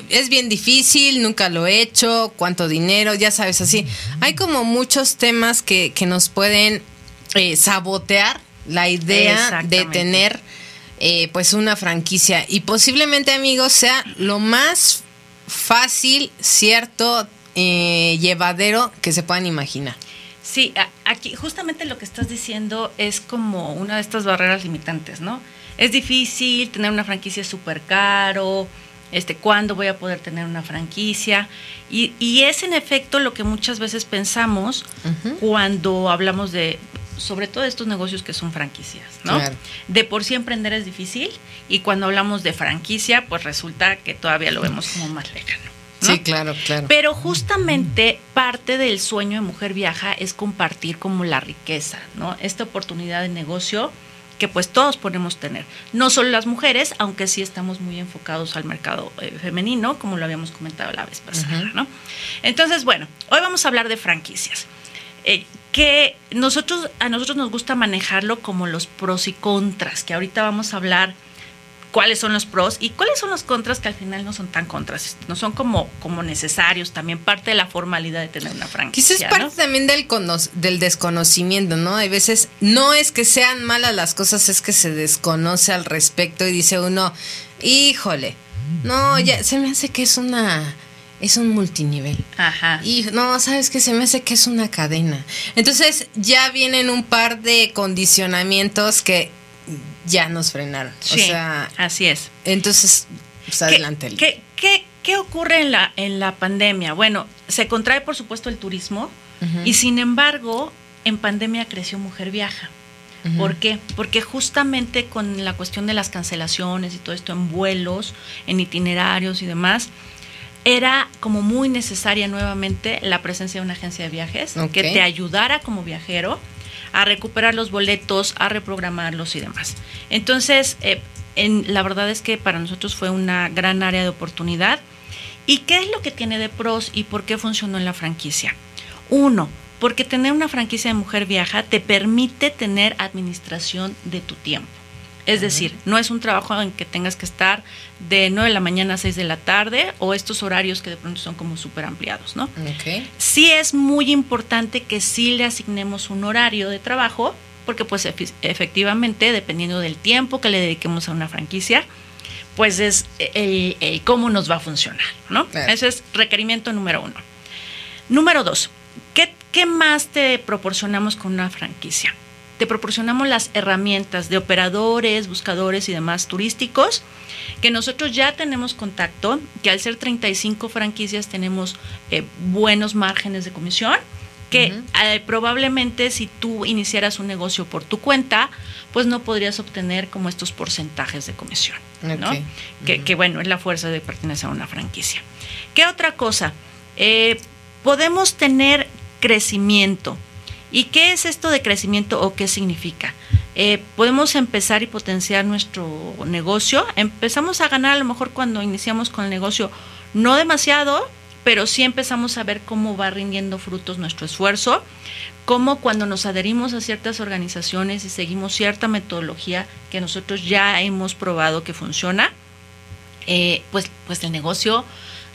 es bien difícil, nunca lo he hecho, cuánto dinero, ya sabes, así. Hay como muchos temas que, que nos pueden eh, sabotear la idea de tener eh, pues una franquicia y posiblemente amigos sea lo más fácil, cierto, eh, llevadero que se puedan imaginar. Sí, aquí justamente lo que estás diciendo es como una de estas barreras limitantes, ¿no? Es difícil tener una franquicia es súper caro, este, ¿cuándo voy a poder tener una franquicia? Y, y es en efecto lo que muchas veces pensamos cuando hablamos de, sobre todo estos negocios que son franquicias, ¿no? Claro. De por sí emprender es difícil y cuando hablamos de franquicia, pues resulta que todavía lo vemos como más lejano. ¿no? Sí, claro, claro. Pero justamente parte del sueño de Mujer Viaja es compartir como la riqueza, ¿no? Esta oportunidad de negocio que pues todos podemos tener. No solo las mujeres, aunque sí estamos muy enfocados al mercado eh, femenino, como lo habíamos comentado la vez pasada, ¿no? Entonces, bueno, hoy vamos a hablar de franquicias. Eh, que nosotros, a nosotros nos gusta manejarlo como los pros y contras, que ahorita vamos a hablar cuáles son los pros y cuáles son los contras que al final no son tan contras, no son como, como necesarios, también parte de la formalidad de tener una franquicia. Quizás parte ¿no? también del, cono- del desconocimiento, ¿no? Hay veces, no es que sean malas las cosas, es que se desconoce al respecto y dice uno, híjole, no, ya se me hace que es una es un multinivel. Ajá. Y no, ¿sabes qué? Se me hace que es una cadena. Entonces ya vienen un par de condicionamientos que ya nos frenaron. Sí, o sea, así es. entonces, pues adelante. ¿Qué, qué, qué ocurre en la, en la pandemia? Bueno, se contrae por supuesto el turismo y sin embargo en pandemia creció Mujer Viaja. ¿Por qué? Porque justamente con la cuestión de las cancelaciones y todo esto en vuelos, en itinerarios y demás, era como muy necesaria nuevamente la presencia de una agencia de viajes que te ayudara como viajero a recuperar los boletos, a reprogramarlos y demás. Entonces, eh, la verdad es que para nosotros fue una gran área de oportunidad. ¿Y qué es lo que tiene de pros y por qué funcionó en la franquicia? Uno, porque tener una franquicia de Mujer Viaja te permite tener administración de tu tiempo. Es decir, no es un trabajo en que tengas que estar de 9 de la mañana a 6 de la tarde o estos horarios que de pronto son como súper ampliados, ¿no? Sí es muy importante que sí le asignemos un horario de trabajo, porque pues efectivamente, dependiendo del tiempo que le dediquemos a una franquicia, pues es el, el cómo nos va a funcionar, ¿no? Claro. Ese es requerimiento número uno. Número dos, ¿qué, qué más te proporcionamos con una franquicia? Te proporcionamos las herramientas de operadores, buscadores y demás turísticos, que nosotros ya tenemos contacto, que al ser 35 franquicias tenemos eh, buenos márgenes de comisión, que eh, probablemente si tú iniciaras un negocio por tu cuenta, pues no podrías obtener como estos porcentajes de comisión, ¿no? Que, bueno, es la fuerza de pertenecer a una franquicia. ¿Qué otra cosa? Eh, podemos tener crecimiento. ¿Y qué es esto de crecimiento o qué significa? Eh, podemos empezar y potenciar nuestro negocio. Empezamos a ganar a lo mejor cuando iniciamos con el negocio, no demasiado, pero sí empezamos a ver cómo va rindiendo frutos nuestro esfuerzo, cómo cuando nos adherimos a ciertas organizaciones y seguimos cierta metodología que nosotros ya hemos probado que funciona, eh, pues, pues el negocio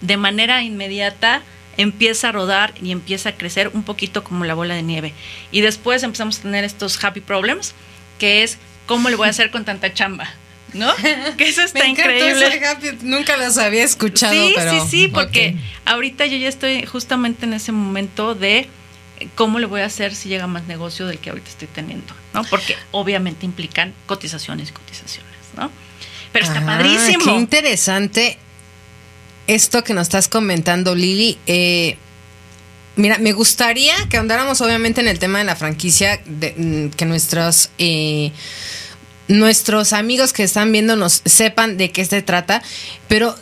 de manera inmediata empieza a rodar y empieza a crecer un poquito como la bola de nieve. Y después empezamos a tener estos happy problems, que es cómo le voy a hacer con tanta chamba, ¿no? *laughs* Que eso está Me increíble. ese happy, Nunca los había escuchado, Sí, pero. sí, sí, porque ok. ahorita yo ya estoy justamente en ese momento de eh, cómo le voy a hacer si llega más negocio del que ahorita estoy teniendo, ¿no? Porque obviamente implican cotizaciones y cotizaciones, ¿no? Pero está Ah, padrísimo. Qué interesante esto que nos estás comentando, Lili. Eh, mira, me gustaría que ahondáramos obviamente en el tema de la franquicia, de, mm, que nuestros eh, nuestros amigos que están viéndonos sepan de qué se trata, pero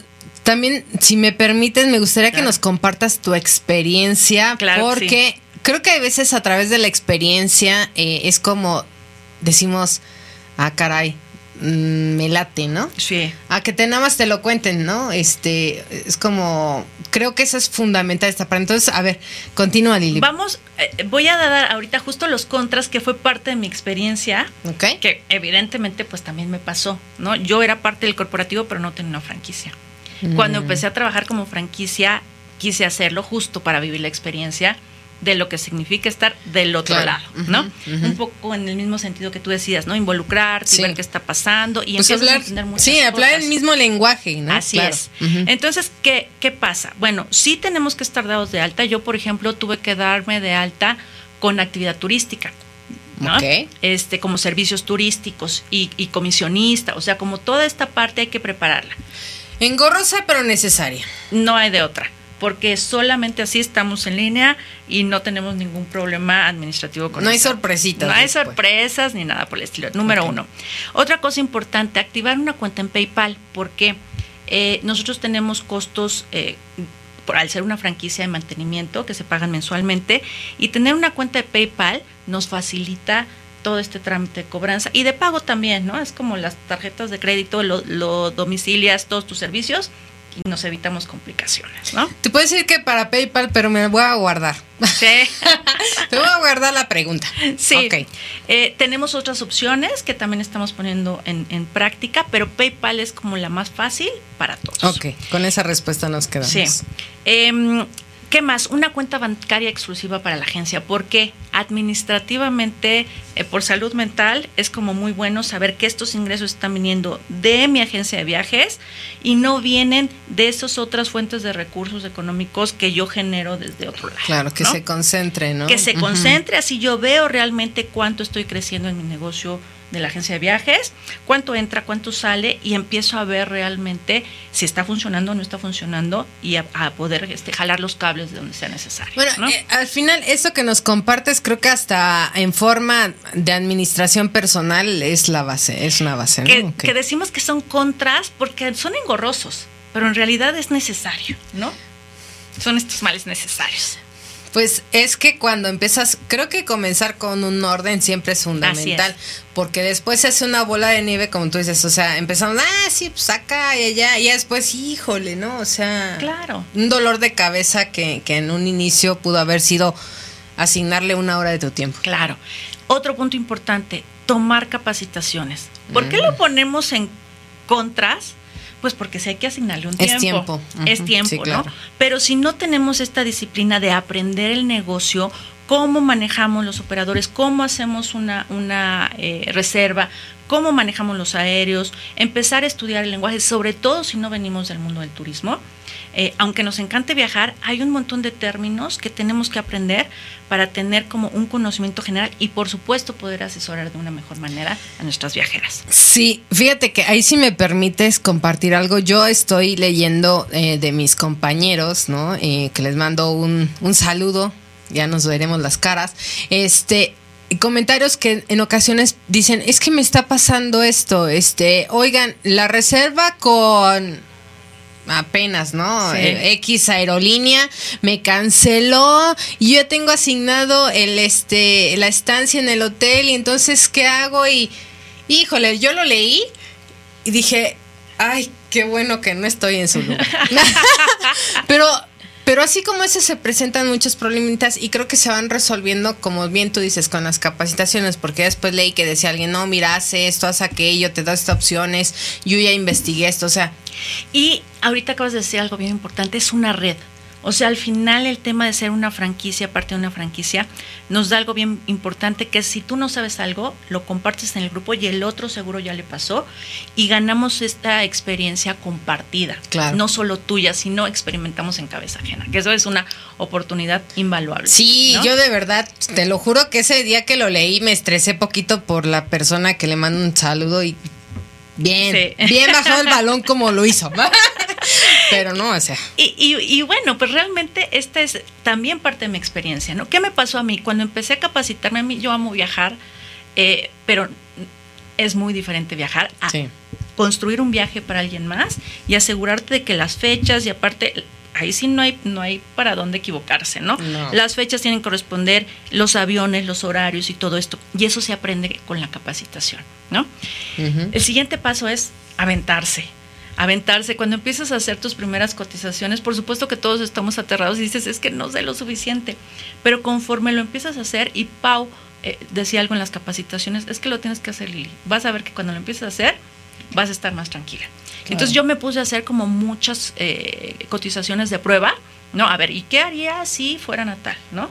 también, si me permites, me gustaría que nos compartas tu experiencia, Claro porque creo que a veces a través de la experiencia eh, es como decimos, ah, caray, me late, ¿no? Sí. A que te nada más te lo cuenten, ¿no? Este, es como, creo que eso es fundamental esta parte. Entonces, a ver, continúa Lili. Vamos, eh, voy a dar ahorita justo los contras que fue parte de mi experiencia, Ok. que evidentemente pues también me pasó, ¿no? Yo era parte del corporativo, pero no tenía una franquicia. Cuando Mm. empecé a trabajar como franquicia, quise hacerlo justo para vivir la experiencia de lo que significa estar del otro Claro. lado, ¿no? Un poco en el mismo sentido que tú decías, ¿no? Involucrarte Sí. ver qué está pasando y Pues a entender muchas sí, hablar cosas. el mismo lenguaje, ¿no? Así Claro. es. Entonces, ¿qué, ¿qué pasa? Bueno, sí tenemos que estar dados de alta. Yo, por ejemplo, tuve que darme de alta con actividad turística. ¿no? Este, como servicios turísticos y, y comisionista, o sea, como toda esta parte hay que prepararla. Engorrosa, pero necesaria. No hay de otra, porque solamente así estamos en línea y no tenemos ningún problema administrativo con No hay sorpresitas No hay después. sorpresas ni nada por el estilo. Número uno. Otra cosa importante, activar una cuenta en PayPal, porque eh, nosotros tenemos costos eh, por al ser una franquicia de mantenimiento que se pagan mensualmente y tener una cuenta de PayPal nos facilita todo este trámite de cobranza y de pago también, ¿no? Es como las tarjetas de crédito, lo, lo domicilias todos tus servicios y nos evitamos complicaciones, ¿no? Te puedo decir que para PayPal, pero me voy a guardar. Sí. *laughs* Te voy a guardar la pregunta. Sí. Ok. Eh, tenemos otras opciones que también estamos poniendo en, en práctica, pero PayPal es como la más fácil para todos. Ok, con esa respuesta nos quedamos. Sí. Em, ¿Qué más? Una cuenta bancaria exclusiva para la agencia, porque administrativamente, eh, por salud mental, es como muy bueno saber que estos ingresos están viniendo de mi agencia de viajes y no vienen de esas otras fuentes de recursos económicos que yo genero desde otro lado. Claro, que ¿no? se concentre, ¿no? Que se concentre, así yo veo realmente cuánto estoy creciendo en mi negocio de la agencia de viajes, cuánto entra, cuánto sale y empiezo a ver realmente si está funcionando o no está funcionando y a, a poder este, jalar los cables de donde sea necesario. Bueno, ¿no? eh, al final, eso que nos compartes, creo que hasta en forma de administración personal es la base, es una base, ¿no? que decimos que son contras porque son engorrosos, pero en realidad es necesario, ¿no? Son estos males necesarios. Pues es que cuando empiezas, creo que comenzar con un orden siempre es fundamental, porque después se hace una bola de nieve, como tú dices, o sea, empezamos, ah, sí, pues acá y allá, y después, híjole, ¿no? O sea, Claro. un dolor de cabeza que, que en un inicio pudo haber sido asignarle una hora de tu tiempo. Claro. Otro punto importante, tomar capacitaciones. ¿Por qué Mm. lo ponemos en contras? Pues porque si hay que asignarle un Es tiempo. tiempo. Es tiempo, sí, claro. ¿no? Pero si no tenemos esta disciplina de aprender el negocio, cómo manejamos los operadores, cómo hacemos una, una eh, reserva, cómo manejamos los aéreos, empezar a estudiar el lenguaje, sobre todo si no venimos del mundo del turismo. Eh, aunque nos encante viajar, hay un montón de términos que tenemos que aprender para tener como un conocimiento general y por supuesto poder asesorar de una mejor manera a nuestras viajeras. Sí, fíjate que ahí si me permites compartir algo, yo estoy leyendo eh, de mis compañeros, ¿no? Eh, que les mando un, un saludo, ya nos veremos las caras. Este, comentarios que en ocasiones dicen, es que me está pasando esto, este, oigan, la reserva con apenas, ¿no? Sí. Eh, X aerolínea me canceló y yo tengo asignado el este la estancia en el hotel y entonces ¿qué hago? Y híjole, yo lo leí y dije, ay, qué bueno que no estoy en su lugar. *laughs* *laughs* pero pero así como ese se presentan muchos problemitas y creo que se van resolviendo, como bien tú dices, con las capacitaciones, porque después leí que decía alguien, no, mira, hace esto, haz aquello, te da estas opciones, yo ya investigué esto, o sea, Y ahorita acabas de decir algo bien importante, es una red. O sea, al final el tema de ser una franquicia, parte de una franquicia, nos da algo bien importante, que es si tú no sabes algo, lo compartes en el grupo y el otro seguro ya le pasó y ganamos esta experiencia compartida. Claro. No solo tuya, sino experimentamos en cabeza ajena, que eso es una oportunidad invaluable. Sí, ¿no? yo de verdad, te lo juro que ese día que lo leí me estresé poquito por la persona que le mando un saludo y bien, Sí. bien bajó el *laughs* balón como lo hizo. Pero no, o sea, Y, y- y bueno, pues realmente esta es también parte de mi experiencia, ¿no? ¿Qué me pasó a mí? Cuando empecé a capacitarme, a mí yo amo viajar, eh, pero es muy diferente viajar a sí. construir un viaje para alguien más y asegurarte de que las fechas y aparte ahí sí no hay no hay para dónde equivocarse, ¿no? No. Las fechas tienen que corresponder, los aviones, los horarios y todo esto y eso se aprende con la capacitación, ¿no? El siguiente paso es aventarse. Aventarse. Cuando empiezas a hacer tus primeras cotizaciones, por supuesto que todos estamos aterrados y dices, es que no sé lo suficiente. Pero conforme lo empiezas a hacer, y Pau eh, decía algo en las capacitaciones, es que lo tienes que hacer, Lili. Vas a ver que cuando lo empieces a hacer, vas a estar más tranquila. Entonces yo me puse a hacer como muchas eh, cotizaciones de prueba, ¿no? A ver, ¿y qué haría si fuera natal, ¿no?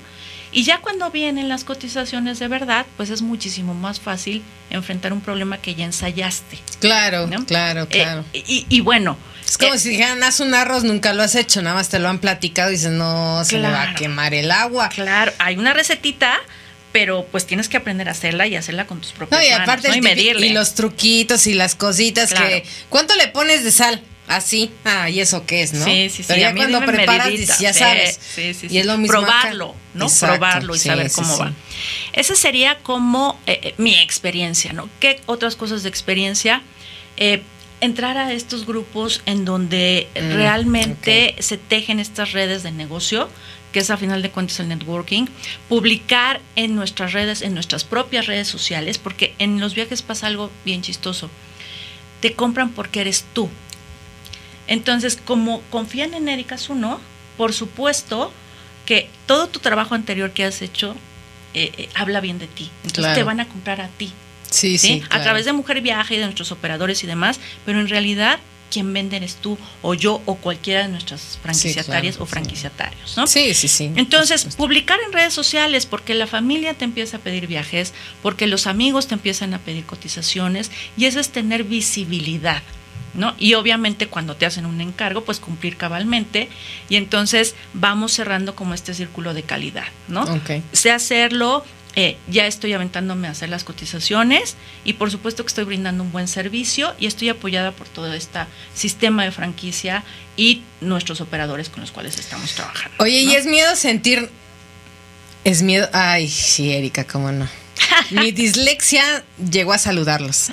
Y ya cuando vienen las cotizaciones de verdad, pues es muchísimo más fácil enfrentar un problema que ya ensayaste. Claro, ¿no? claro, Eh, claro. y, y bueno. es como eh, si dijeran, haz un arroz, nunca lo has hecho, nada más te lo han platicado y dices, no, se le va a Claro. quemar el agua. Claro, hay una recetita, pero pues tienes que aprender a hacerla y hacerla con tus propias No, y manos, aparte ¿no? el y medirle. y los truquitos y las cositas Claro. que ¿cuánto le pones de sal? Así. Ah, ¿y eso qué es, no? Sí, sí, sí. Pero ya cuando preparas medidita. ya sabes. Sí, sí, Y sí. es lo mismo acá. Probarlo, ¿no? Exacto, Probarlo y sí, saber cómo sí. va. Esa sería como eh, eh, mi experiencia, ¿no? ¿Qué otras cosas de experiencia? Eh, entrar a estos grupos en donde Mm, realmente se tejen estas redes de negocio, que es a final de cuentas el networking, publicar en nuestras redes, en nuestras propias redes sociales, porque en los viajes pasa algo bien chistoso. Te compran porque eres tú. Entonces, como confían en Erika Zuno, por supuesto que todo tu trabajo anterior que has hecho eh, eh, habla bien de ti. Entonces Claro. te van a comprar a ti. Sí, ¿sí? sí. A través de Mujer Viaje y de nuestros operadores y demás, pero en realidad quien vende eres tú o yo o cualquiera de nuestras franquiciatarias claro, o franquiciatarios, ¿no? Sí, sí, sí. Entonces, publicar en redes sociales porque la familia te empieza a pedir viajes, porque los amigos te empiezan a pedir cotizaciones y eso es tener visibilidad. ¿No? Y obviamente cuando te hacen un encargo, pues cumplir cabalmente y entonces vamos cerrando como este círculo de calidad, ¿no? Ok. Sé hacerlo, eh, ya estoy aventándome a hacer las cotizaciones y por supuesto que estoy brindando un buen servicio y estoy apoyada por todo este sistema de franquicia y nuestros operadores con los cuales estamos trabajando. Oye, ¿no? y es miedo sentir. Es miedo. Ay, sí, Erika, cómo no. Mi dislexia llegó a saludarlos.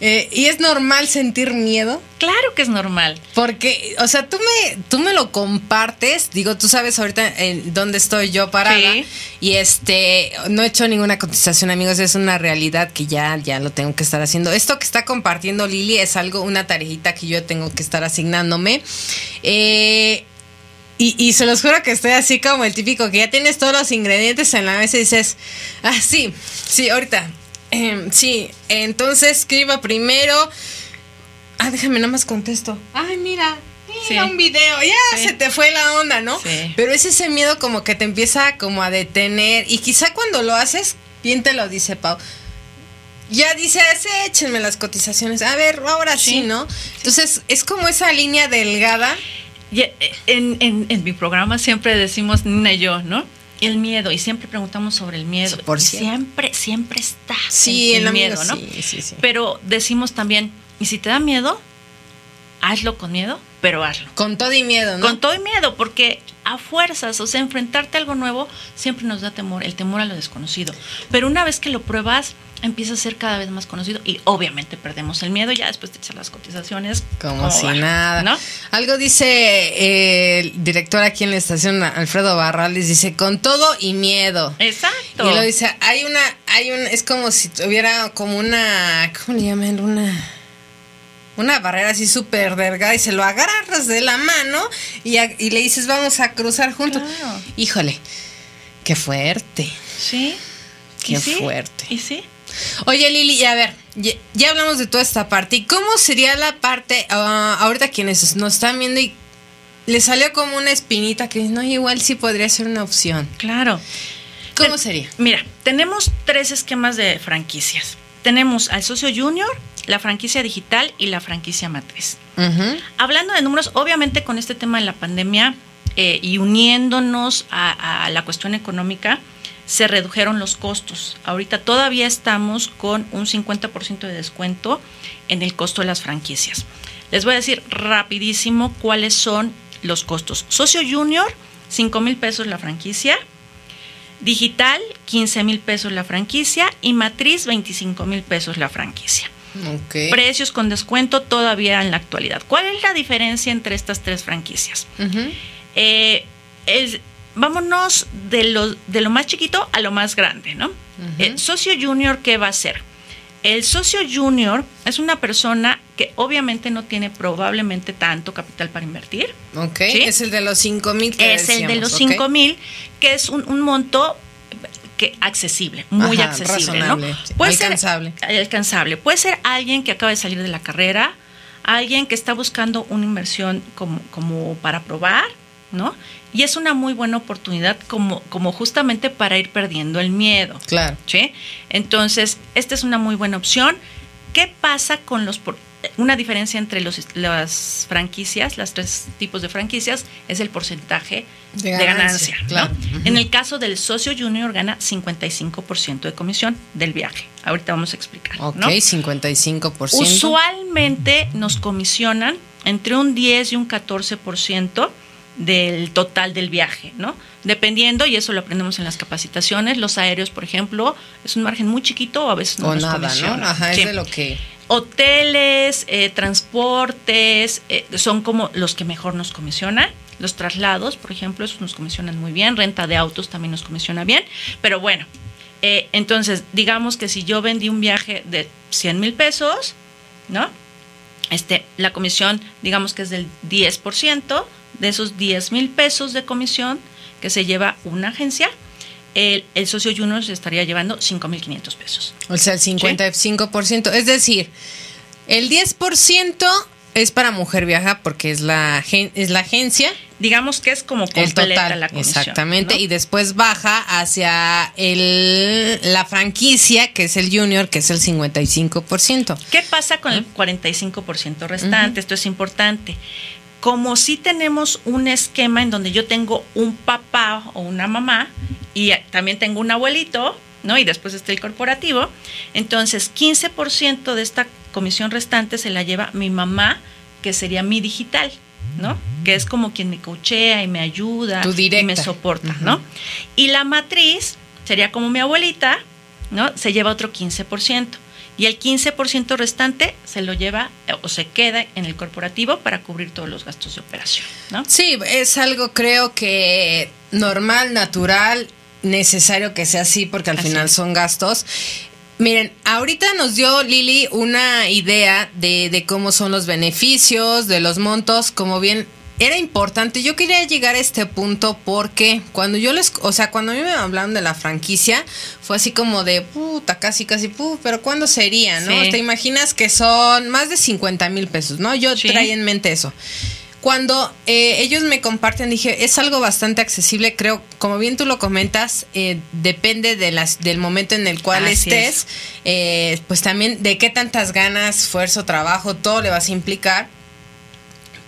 Eh, y es normal sentir miedo. Claro que es normal. Porque, o sea, tú me, tú me lo compartes. Digo, tú sabes ahorita en dónde estoy yo parada. Sí. Y este, no he hecho ninguna cotización, amigos. Es una realidad que ya, ya lo tengo que estar haciendo. Esto que está compartiendo Lili es algo, una tarejita que yo tengo que estar asignándome. Eh, y, y se los juro que estoy así como el típico que ya tienes todos los ingredientes en la mesa y dices, ah, sí, sí, ahorita. Em, sí, entonces, ¿qué iba primero? Ah, déjame, nada más contesto. Ay, mira, mira Sí. un video. Ya Sí. se te fue la onda, ¿no? Sí. Pero es ese miedo como que te empieza como a detener. Y quizá cuando lo haces, bien te lo dice Pau. Ya dice, "Sí, échenme las cotizaciones. A ver, ahora sí, Sí. ¿no? Entonces, es como esa línea delgada. Eh, en, en- en mi programa siempre decimos Nina y yo, ¿no? El miedo, y siempre preguntamos sobre el miedo. Por siempre, siempre está Sí, el, el el amigo, miedo, ¿no? sí, sí, sí. Pero decimos también, y si te da miedo, hazlo con miedo, pero hazlo. Con todo y miedo, ¿no? Con todo y miedo, porque a fuerzas, o sea, enfrentarte a algo nuevo siempre nos da temor, el temor a lo desconocido. Pero una vez que lo pruebas, empieza a ser cada vez más conocido y obviamente perdemos el miedo, ya después te echas las cotizaciones. Como ¿cómo si va? nada. ¿No? Algo dice eh, el director aquí en la estación, Alfredo Barrales, dice, con todo y miedo. Exacto. Y lo dice, hay una, hay un, es como si tuviera como una, ¿cómo le llaman? Una, una barrera así súper delgada y se lo agarras de la mano y, a- y le dices, vamos a cruzar juntos. Claro. Híjole, qué fuerte. Sí. Qué fuerte. ¿Y sí? Oye, Lili, a ver, ya, ya hablamos de toda esta parte. ¿Y cómo sería la parte, ah, ahorita quienes nos están viendo y le salió como una espinita que no, igual sí podría ser una opción? Claro. ¿Cómo sería? Mira, tenemos tres esquemas de franquicias. Tenemos al socio junior, la franquicia digital y la franquicia matriz. Hablando de números, obviamente con este tema de la pandemia eh, y uniéndonos a, a la cuestión económica, se redujeron los costos. Ahorita todavía estamos con un 50% de descuento en el costo de las franquicias. Les voy a decir rapidísimo cuáles son los costos. Socio Junior, 5 mil pesos la franquicia. Digital, 15 mil pesos la franquicia. Y Matriz, 25 mil pesos la franquicia. Ok. Precios con descuento todavía en la actualidad. ¿Cuál es la diferencia entre estas tres franquicias? Eh, es- vámonos de lo, de lo más chiquito a lo más grande, ¿no? Eh, socio junior, ¿qué va a ser? El socio junior es una persona que obviamente no tiene probablemente tanto capital para invertir. Ok, ¿Sí? es el de los 5 mil Es el de los ¿ok? 5 mil, que es un, un monto que accesible, muy Ajá, accesible, razonable, ¿no? Puede ser- alcanzable. alcanzable. Puede ser alguien que acaba de salir de la carrera, alguien que está buscando una inversión como, como para probar, ¿no? Y es una muy buena oportunidad como, como justamente para ir perdiendo el miedo. Claro. ¿sí? Entonces, esta es una muy buena opción. ¿Qué pasa con los... una diferencia entre los, las franquicias, las tres tipos de franquicias, es el porcentaje De de ganancia. ¿no? claro. En el caso del socio junior gana 55% de comisión del viaje. Ahorita vamos a explicar. Ok, ¿no? 55%. Usualmente nos comisionan entre un 10 y un 14% del total del viaje, ¿no? Dependiendo, y eso lo aprendemos en las capacitaciones, los aéreos, por ejemplo, es un margen muy chiquito o a veces no o nos nada, ¿no? comisionan. Ajá, Sí. es de lo que... Hoteles, eh, transportes, eh, son como los que mejor nos comisionan. Los traslados, por ejemplo, esos nos comisionan muy bien. Renta de autos también nos comisiona bien. Pero bueno, eh, entonces, digamos que si yo vendí un viaje de 100 mil pesos, ¿no? Este, la comisión, digamos que es del 10%, de esos 10 mil pesos de comisión que se lleva una agencia, el, el socio junior se estaría llevando 5.500 pesos. O sea, el 55%. Es decir, el 10% Es para Mujer Viaja porque es la, es la agencia. Digamos que es como El completa total, la comisión. exactamente, ¿no? y después baja hacia el, la franquicia, que es el junior, que es el 55%. ¿Qué pasa con el 45% restante? Esto es importante. Como si tenemos un esquema en donde yo tengo un papá o una mamá y también tengo un abuelito, ¿no? Y después está el corporativo. Entonces, 15% de esta comisión restante se la lleva mi mamá, que sería mi digital, ¿no? Que es como quien me coachea y me ayuda y me soporta, ¿no? Y la matriz sería como mi abuelita, ¿no? Se lleva otro 15%. Y el 15% restante se lo lleva eh, o se queda en el corporativo para cubrir todos los gastos de operación, ¿no? Sí, es algo creo que normal, natural, necesario que sea así porque al Así final son gastos. Miren, ahorita nos dio Lili una idea de, de cómo son los beneficios, de los montos, como bien era importante. Yo quería llegar a este punto porque cuando yo les, o sea, cuando a mí me hablaron de la franquicia, fue así como de puta, casi, casi, pu, pero ¿cuándo sería, no? Sí. Te imaginas que son más de 50 mil pesos, ¿no? Yo Sí. traía en mente eso. Cuando eh, ellos me comparten, dije, es algo bastante accesible, creo, como bien tú lo comentas, eh, depende de las, del momento en el cual Así estés, eh, pues también de qué tantas ganas, esfuerzo, trabajo, todo le vas a implicar,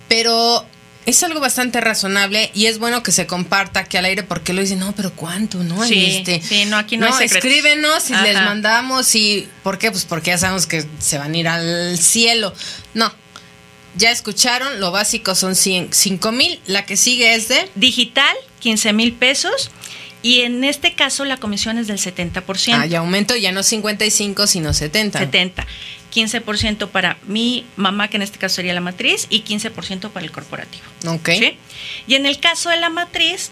pero es algo bastante razonable y es bueno que se comparta aquí al aire porque lo dicen, no, pero ¿cuánto? No, Sí, este, sí, no, aquí no hay secretos. escríbenos y Ajá. les mandamos y ¿por qué? Pues porque ya sabemos que se van a ir al cielo. No. Ya escucharon, lo básico son 5 mil, la que sigue es de... Digital, 15 mil pesos. Y en este caso la comisión es del 70%. Ah, ya aumento, ya no 55, sino 70. 70. 15% para mi mamá, que en este caso sería la matriz, y 15% para el corporativo. Ok. ¿sí? Y en el caso de la matriz,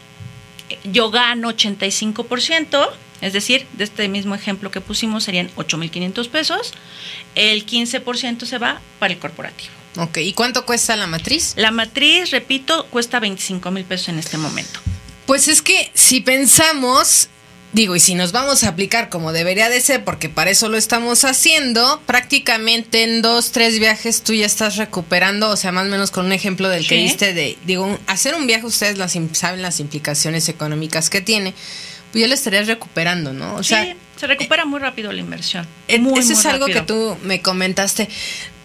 eh, yo gano 85%, es decir, de este mismo ejemplo que pusimos serían 8.500 pesos, el 15% se va para el corporativo. Ok, ¿y cuánto cuesta la matriz? La matriz, repito, cuesta 25 mil pesos en este momento. Pues es que si pensamos, digo, y si nos vamos a aplicar como debería de ser, porque para eso lo estamos haciendo, prácticamente en dos, tres viajes tú ya estás recuperando, o sea, más o menos con un ejemplo del que diste de, digo, hacer un viaje, ustedes las, saben las implicaciones económicas que tiene, pues ya lo estarías recuperando, ¿no? O sea, sí, se recupera muy rápido la inversión. Eh, Muy, Eso muy es algo rápido. que tú me comentaste.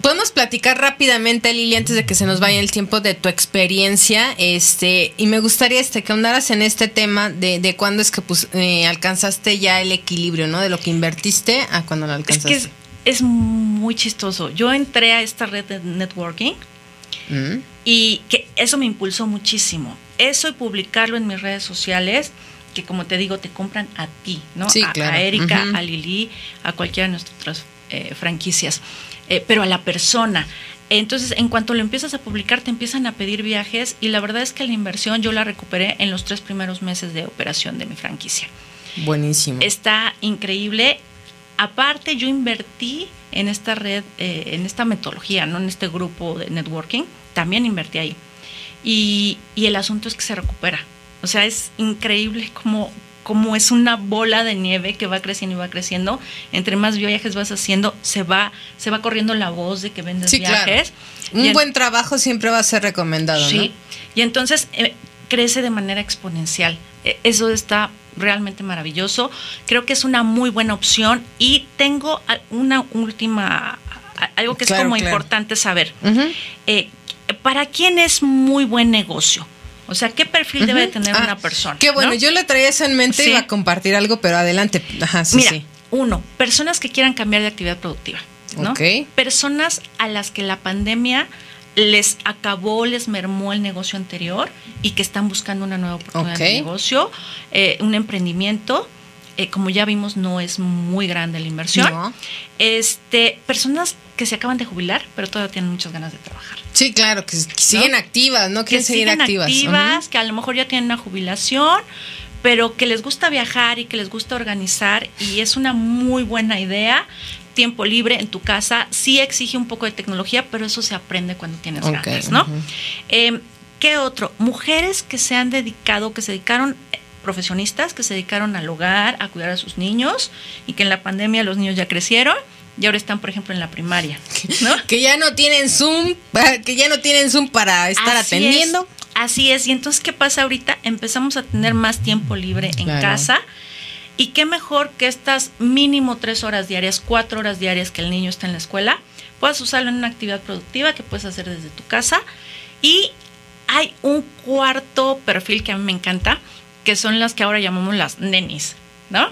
Podemos platicar rápidamente, Lili, antes de que se nos vaya el tiempo de tu experiencia, este, y me gustaría este que ahondaras en este tema de, de cuándo es que pues, eh, alcanzaste ya el equilibrio, ¿no? De lo que invertiste a cuando lo Es alcanzaste. que es, es muy chistoso. Yo entré a esta red de networking Mm. y que eso me impulsó muchísimo. Eso y publicarlo en mis redes sociales, que como te digo, te compran a ti, ¿no? Sí, a, claro. a Erika, a Lili, a cualquiera de nuestras eh, franquicias, Eh, pero a la persona. Entonces, en cuanto lo empiezas a publicar, te empiezan a pedir viajes y la verdad es que la inversión yo la recuperé en los tres primeros meses de operación de mi franquicia. Buenísimo. Está increíble. Aparte, yo invertí en esta red, eh, en esta metodología, no en este grupo de networking. También invertí ahí. Y, y el asunto es que se recupera. O sea, es increíble cómo, cómo es una bola de nieve que va creciendo y va creciendo. Entre más viajes vas haciendo, se va, se va corriendo la voz de que vendes Sí, claro. viajes. Un Y en- buen trabajo siempre va a ser recomendado, Sí, ¿no? y entonces eh, crece de manera exponencial. Eh, eso está realmente maravilloso. Creo que es una muy buena opción y tengo una última, algo que Claro, es como claro. importante saber. Eh, ¿Para quién es muy buen negocio? O sea, ¿qué perfil debe tener Ah, una persona? Qué bueno, ¿no? yo le traía eso en mente, Sí. iba a compartir algo, pero adelante. Ajá, sí, Mira, sí. uno, personas que quieran cambiar de actividad productiva, ¿no? Personas a las que la pandemia les acabó, les mermó el negocio anterior y que están buscando una nueva oportunidad de negocio, eh, un emprendimiento. Eh, como ya vimos, no es muy grande la inversión. No. Este, personas que se acaban de jubilar, pero todavía tienen muchas ganas de trabajar. Sí, claro, que, que siguen activas, ¿no? Que Quieren seguir siguen activas. activas, que a lo mejor ya tienen una jubilación, pero que les gusta viajar y que les gusta organizar y es una muy buena idea. Tiempo libre en tu casa sí exige un poco de tecnología, pero eso se aprende cuando tienes ganas, ¿no? Eh, ¿Qué otro? Mujeres que se han dedicado, que se dedicaron, profesionistas que se dedicaron al hogar, a cuidar a sus niños y que en la pandemia los niños ya crecieron y ahora están, por ejemplo, en la primaria, ¿no? *laughs* Que ya no tienen Zoom, que ya no tienen Zoom para estar Así atendiendo. es, así es. Y entonces, ¿qué pasa ahorita? Empezamos a tener más tiempo libre en Claro. casa. Y qué mejor que estas mínimo tres horas diarias, cuatro horas diarias que el niño está en la escuela, puedas usarlo en una actividad productiva que puedes hacer desde tu casa. Y hay un cuarto perfil que a mí me encanta, que son las que ahora llamamos las nenis, ¿no?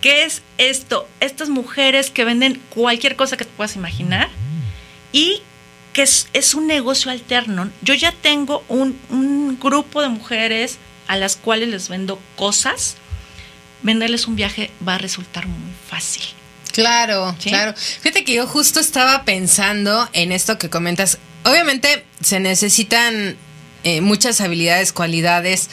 ¿Qué es esto? Estas mujeres que venden cualquier cosa que te puedas imaginar y que es, es un negocio alterno. Yo ya tengo un, un grupo de mujeres a las cuales les vendo cosas. Venderles un viaje va a resultar muy fácil. Claro, ¿Sí? claro. Fíjate que yo justo estaba pensando en esto que comentas. Obviamente se necesitan eh, muchas habilidades, cualidades.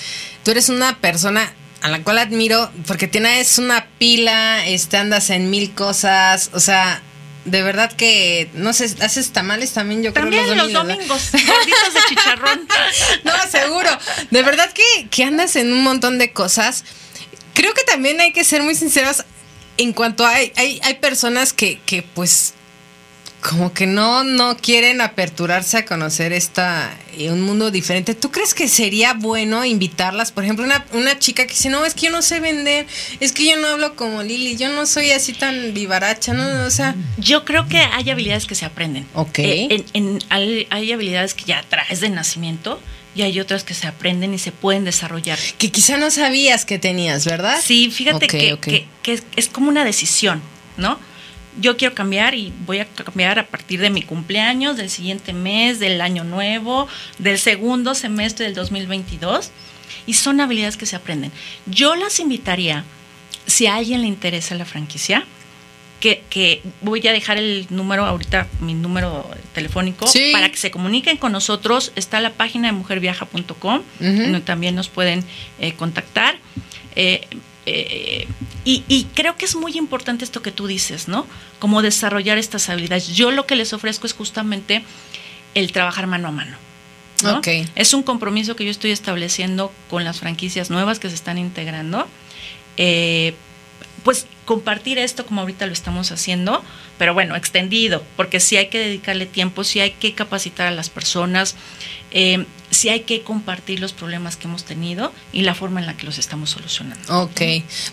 Tú eres una persona a la cual admiro porque tienes una pila, este, andas en mil cosas, o sea, de verdad que, no sé, haces tamales también, yo También creo los domingos, gorditos de chicharrón. *laughs* No, seguro. De verdad que, que andas en un montón de cosas. Creo que también hay que ser muy sinceros en cuanto a hay, hay, hay personas que, que pues como que no, no quieren aperturarse a conocer esta eh, un mundo diferente. ¿Tú crees que sería bueno invitarlas? Por ejemplo, una, una chica que dice, no, es que yo no sé vender, es que yo no hablo como Lili, yo no soy así tan vivaracha, ¿no? O sea, Yo creo que hay habilidades que se aprenden. Ok. Eh, en- en- hay, hay habilidades que ya traes de nacimiento y hay otras que se aprenden y se pueden desarrollar. que quizá no sabías que tenías, ¿verdad? Sí, fíjate que, que- que es, es como una decisión, ¿no? Yo quiero cambiar y voy a cambiar a partir de mi cumpleaños, del siguiente mes, del año nuevo, del segundo semestre del 2022. Y son habilidades que se aprenden. Yo las invitaría, si a alguien le interesa la franquicia, que, que voy a dejar el número ahorita, mi número telefónico, Sí. para que se comuniquen con nosotros. Está la página de mujerviaja.com, donde también nos pueden eh, contactar. Eh, eh, y, y creo que es muy importante esto que tú dices, ¿no? Como desarrollar estas habilidades. Yo lo que les ofrezco es justamente el trabajar mano a mano. ¿no? Ok. Es un compromiso que yo estoy estableciendo con las franquicias nuevas que se están integrando. Eh, pues compartir esto como ahorita lo estamos haciendo, pero bueno, extendido, porque sí hay que dedicarle tiempo, sí hay que capacitar a las personas, eh, sí hay que compartir los problemas que hemos tenido y la forma en la que los estamos solucionando. Ok.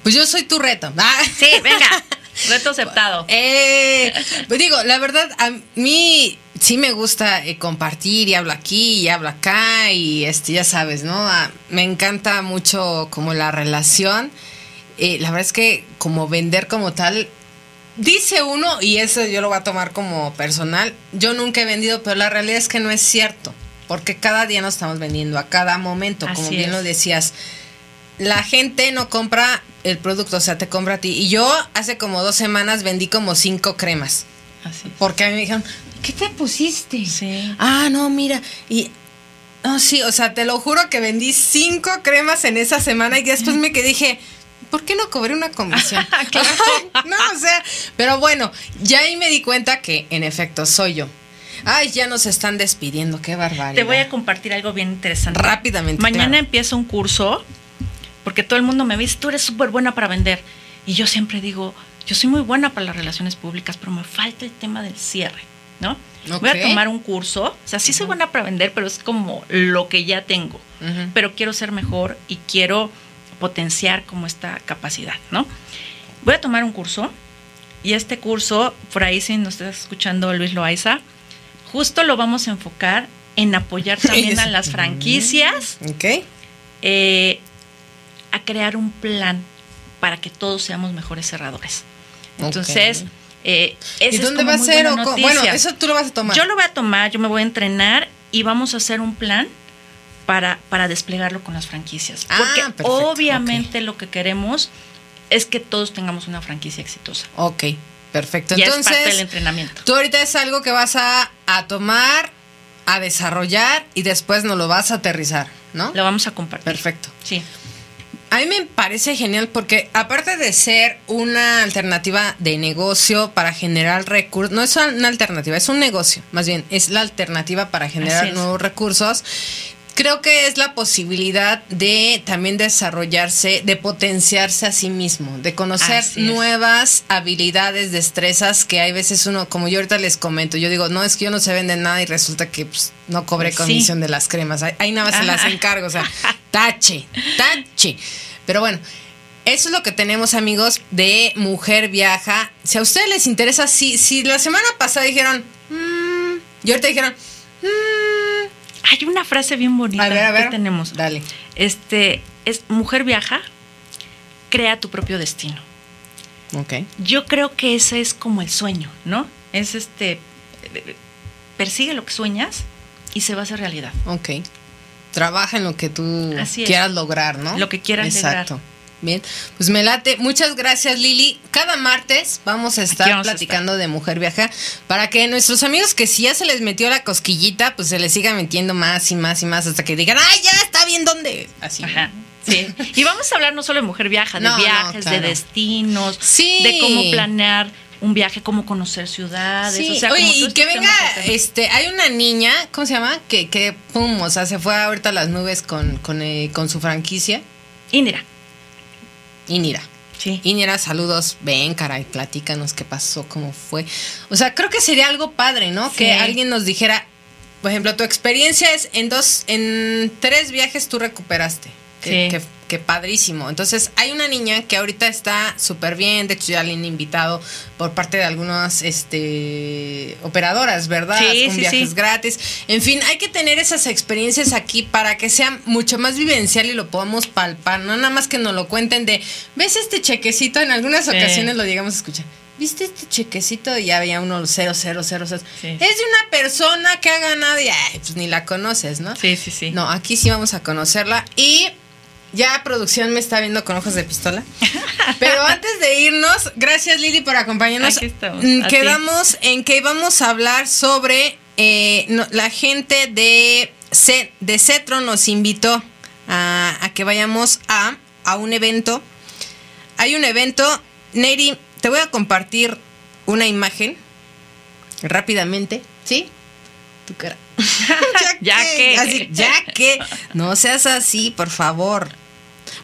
Pues yo soy tu reto. *laughs* Ah. Sí, venga, reto aceptado. *laughs* Eh, pues digo, la verdad, a mí sí me gusta eh, compartir y hablo aquí y hablo acá y este, ya sabes, ¿no? Ah, me encanta mucho como la relación. Eh, la verdad es que como vender como tal, dice uno, y eso yo lo voy a tomar como personal, yo nunca he vendido, pero la realidad es que no es cierto, porque cada día nos estamos vendiendo, a cada momento, como bien es. lo decías la gente no compra el producto, o sea, te compra a ti. Y yo hace como dos semanas vendí como cinco cremas. Así. Porque a mí me dijeron, ¿qué te pusiste? Sí. Ah, no, mira. Y. No, sí, o sea, te lo juro que vendí cinco cremas en esa semana y después me quedé dije. ¿Por qué no cobré una comisión? *laughs* *laughs* No, o sea, pero bueno, ya ahí me di cuenta que en efecto soy yo. Ay, ya nos están despidiendo, qué barbaridad. Te voy a compartir algo bien interesante. Rápidamente, Mañana claro. empieza un curso, porque todo el mundo me dice, tú eres súper buena para vender. Y yo siempre digo, yo soy muy buena para las relaciones públicas, pero me falta el tema del cierre, ¿no? Voy a tomar un curso, o sea, sí soy buena para vender, pero es como lo que ya tengo. Pero quiero ser mejor y quiero potenciar como esta capacidad, ¿no? Voy a tomar un curso y este curso, por ahí si nos estás escuchando Luis Loaiza, justo lo vamos a enfocar en apoyar también a las franquicias Ok. eh, a crear un plan para que todos seamos mejores cerradores. Entonces, eh, esa ¿Y es dónde como va a ser? o bueno, eso tú lo vas a tomar. Yo lo voy a tomar, yo me voy a entrenar y vamos a hacer un plan para, para desplegarlo con las franquicias. Ah, Porque perfecto, obviamente lo que queremos es que todos tengamos una franquicia exitosa. Ok, perfecto. Ya es parte del Entonces, entrenamiento. tú ahorita es algo que vas a, a tomar, a desarrollar y después nos lo vas a aterrizar, ¿no? Lo vamos a compartir. Perfecto. Sí. A mí me parece genial porque aparte de ser una alternativa de negocio para generar recursos, no es una alternativa, es un negocio, más bien, es la alternativa para generar nuevos recursos. Creo que es la posibilidad de también desarrollarse, de potenciarse a sí mismo, de conocer nuevas habilidades, destrezas que hay veces uno, como yo ahorita les comento, yo digo, no es que yo no se vende nada y resulta que pues, no cobré Sí. comisión de las cremas, ahí, nada más se las encargo, o sea, *laughs* tache, tache. Pero bueno, eso es lo que tenemos amigos de Mujer Viaja. Si a ustedes les interesa, si, si la semana pasada dijeron, "Mm", y ahorita dijeron, "Mm", Hay una frase bien bonita A ver, a ver. que tenemos. Dale. Este es mujer viaja, crea tu propio destino. ok. Yo creo que ese es como el sueño, ¿no? Es este persigue lo que sueñas y se va a hacer realidad. Ok. Trabaja en lo que tú Así quieras lograr, ¿no? Lo que quieras Exacto. lograr. Bien, pues me late. Muchas gracias, Lili. Cada martes vamos a estar vamos a platicando de Mujer Viaja para que nuestros amigos que si ya se les metió la cosquillita, pues se les siga metiendo más y más y más hasta que digan, ¡ay, ya está bien dónde! Así. Ajá. Sí. Y vamos a hablar no solo de mujer viaja, de No, no, viajes, claro. de destinos, Sí. de cómo planear un viaje, cómo conocer ciudades. Sí, o sea, oye, como y que estos venga, este, hay una niña, ¿cómo se llama? Que, que pum, o sea, se fue ahorita a las nubes con, con, eh, con su franquicia. Indira. Inira. Sí. Inira, saludos. Ven, caray, platícanos qué pasó, cómo fue. O sea, creo que sería algo padre, ¿no? Sí. Que alguien nos dijera, por ejemplo, tu experiencia es en dos, en tres viajes tú recuperaste. Que, Sí. que- que padrísimo. Entonces, hay una niña que ahorita está súper bien. De hecho, ya le han invitado por parte de algunas este, operadoras, ¿verdad? Sí, Con sí, viajes gratis. En fin, hay que tener esas experiencias aquí para que sea mucho más vivencial y lo podamos palpar. No nada más que nos lo cuenten de, ¿ves este chequecito? En algunas ocasiones lo llegamos a escuchar. ¿Viste este chequecito? Y ya había uno 0, 0, 0, 0. Sí. Es de una persona que ha ganado y ay, pues ni la conoces, ¿no? Sí, sí, sí. No, aquí sí vamos a conocerla. Y ya producción me está viendo con ojos de pistola. Pero antes de irnos, gracias Lili por acompañarnos. Aquí estamos, Mm. Quedamos en que íbamos a hablar sobre eh, no, la gente de, Ce- de Cetro nos invitó a, a que vayamos a, a un evento. Hay un evento, Neri, te voy a compartir una imagen rápidamente, ¿sí? Tu cara. *laughs* *laughs* Ya que. Así, ya que. No seas así, por favor.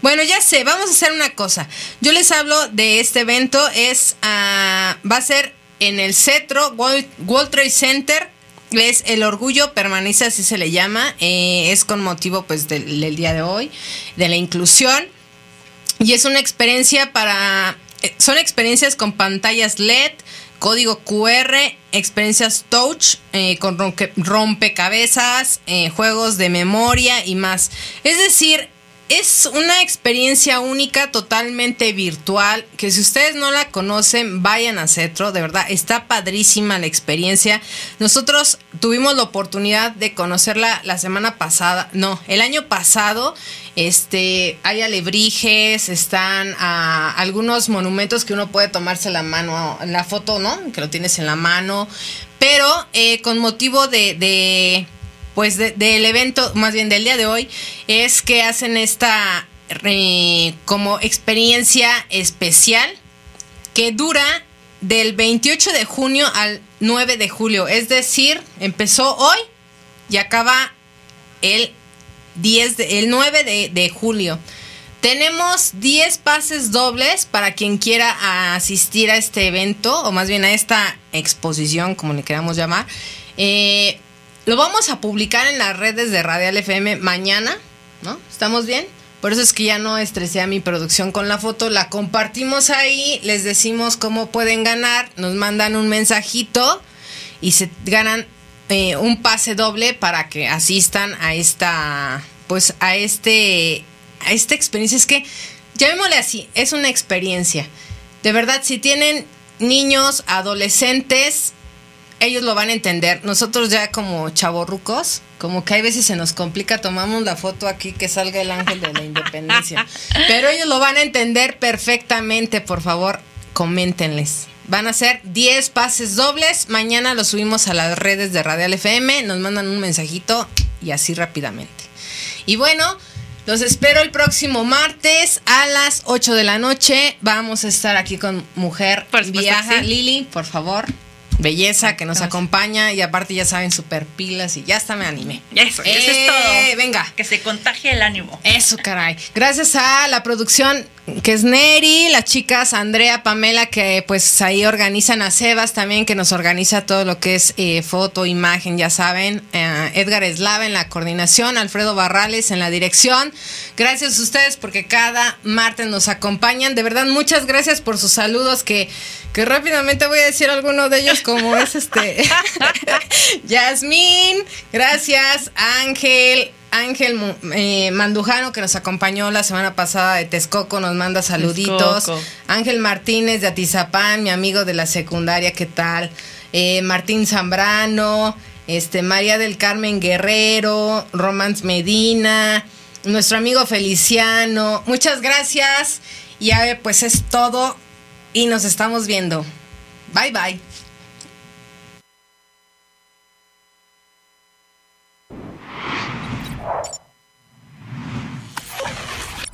Bueno, ya sé, vamos a hacer una cosa. Yo les hablo de este evento, es ah, va a ser en el Cetro World, Trade Center. Es el orgullo permanece, así se le llama. eh, es con motivo pues del, día de hoy, de la inclusión. Y es una experiencia para. eh, Son experiencias con pantallas LED, código QR, experiencias touch, eh, con ronque- rompecabezas, eh, juegos de memoria y más. Es decir, es una experiencia única, totalmente virtual, que si ustedes no la conocen, vayan a Cetro, de verdad, está padrísima la experiencia. Nosotros tuvimos la oportunidad de conocerla la semana pasada, no, el año pasado, este, hay alebrijes, están ah, algunos monumentos que uno puede tomarse la mano, la foto, ¿no? Que lo tienes en la mano, pero eh, con motivo de- de pues de- del evento, más bien del día de hoy, es que hacen esta eh, como experiencia especial que dura del 28 de junio al 9 de julio. Es decir, empezó hoy y acaba el 10 de- el 9 de, de julio. Tenemos 10 pases dobles para quien quiera asistir a este evento, o más bien a esta exposición, como le queramos llamar. Eh, lo vamos a publicar en las redes de Radial FM mañana, ¿no? ¿Estamos bien? Por eso es que ya no estresé a mi producción con la foto, la compartimos ahí, les decimos cómo pueden ganar, nos mandan un mensajito y se ganan eh, un pase doble para que asistan a esta, pues a este, a esta experiencia. Es que, llamémosle así, es una experiencia. De verdad, si tienen niños, adolescentes, ellos lo van a entender. Nosotros ya como chavorrucos, como que hay veces se nos complica, tomamos la foto aquí que salga el ángel de la independencia. *laughs* Pero ellos lo van a entender perfectamente, por favor, coméntenles. Van a ser 10 pases dobles. Mañana lo subimos a las redes de Radial FM. Nos mandan un mensajito y así rápidamente. Y bueno, los espero el próximo martes a las 8 de la noche. Vamos a estar aquí con Mujer Por supuesto Viaja. sí. Lili, por favor, belleza que nos acompaña y aparte ya saben, super pilas y ya hasta me animé. Eso, eso Eh, es todo. Venga. Que se contagie el ánimo. Eso, caray. Gracias a la producción que es Neri, las chicas Andrea, Pamela, que pues ahí organizan a Sebas también, que nos organiza todo lo que es eh, foto, imagen, ya saben. Eh, Edgar Eslava en la coordinación, Alfredo Barrales en la dirección. Gracias a ustedes porque cada martes nos acompañan. De verdad, muchas gracias por sus saludos que, que rápidamente voy a decir alguno de ellos como es este *laughs* Yasmín, gracias, Ángel, Ángel eh, Mandujano que nos acompañó la semana pasada de Texcoco, nos manda saluditos. Texcoco. Ángel Martínez de Atizapán, mi amigo de la secundaria, ¿qué tal? Eh, Martín Zambrano, este, María del Carmen Guerrero, Romance Medina, nuestro amigo Feliciano. Muchas gracias. Y a ver, pues es todo. Y nos estamos viendo. Bye bye.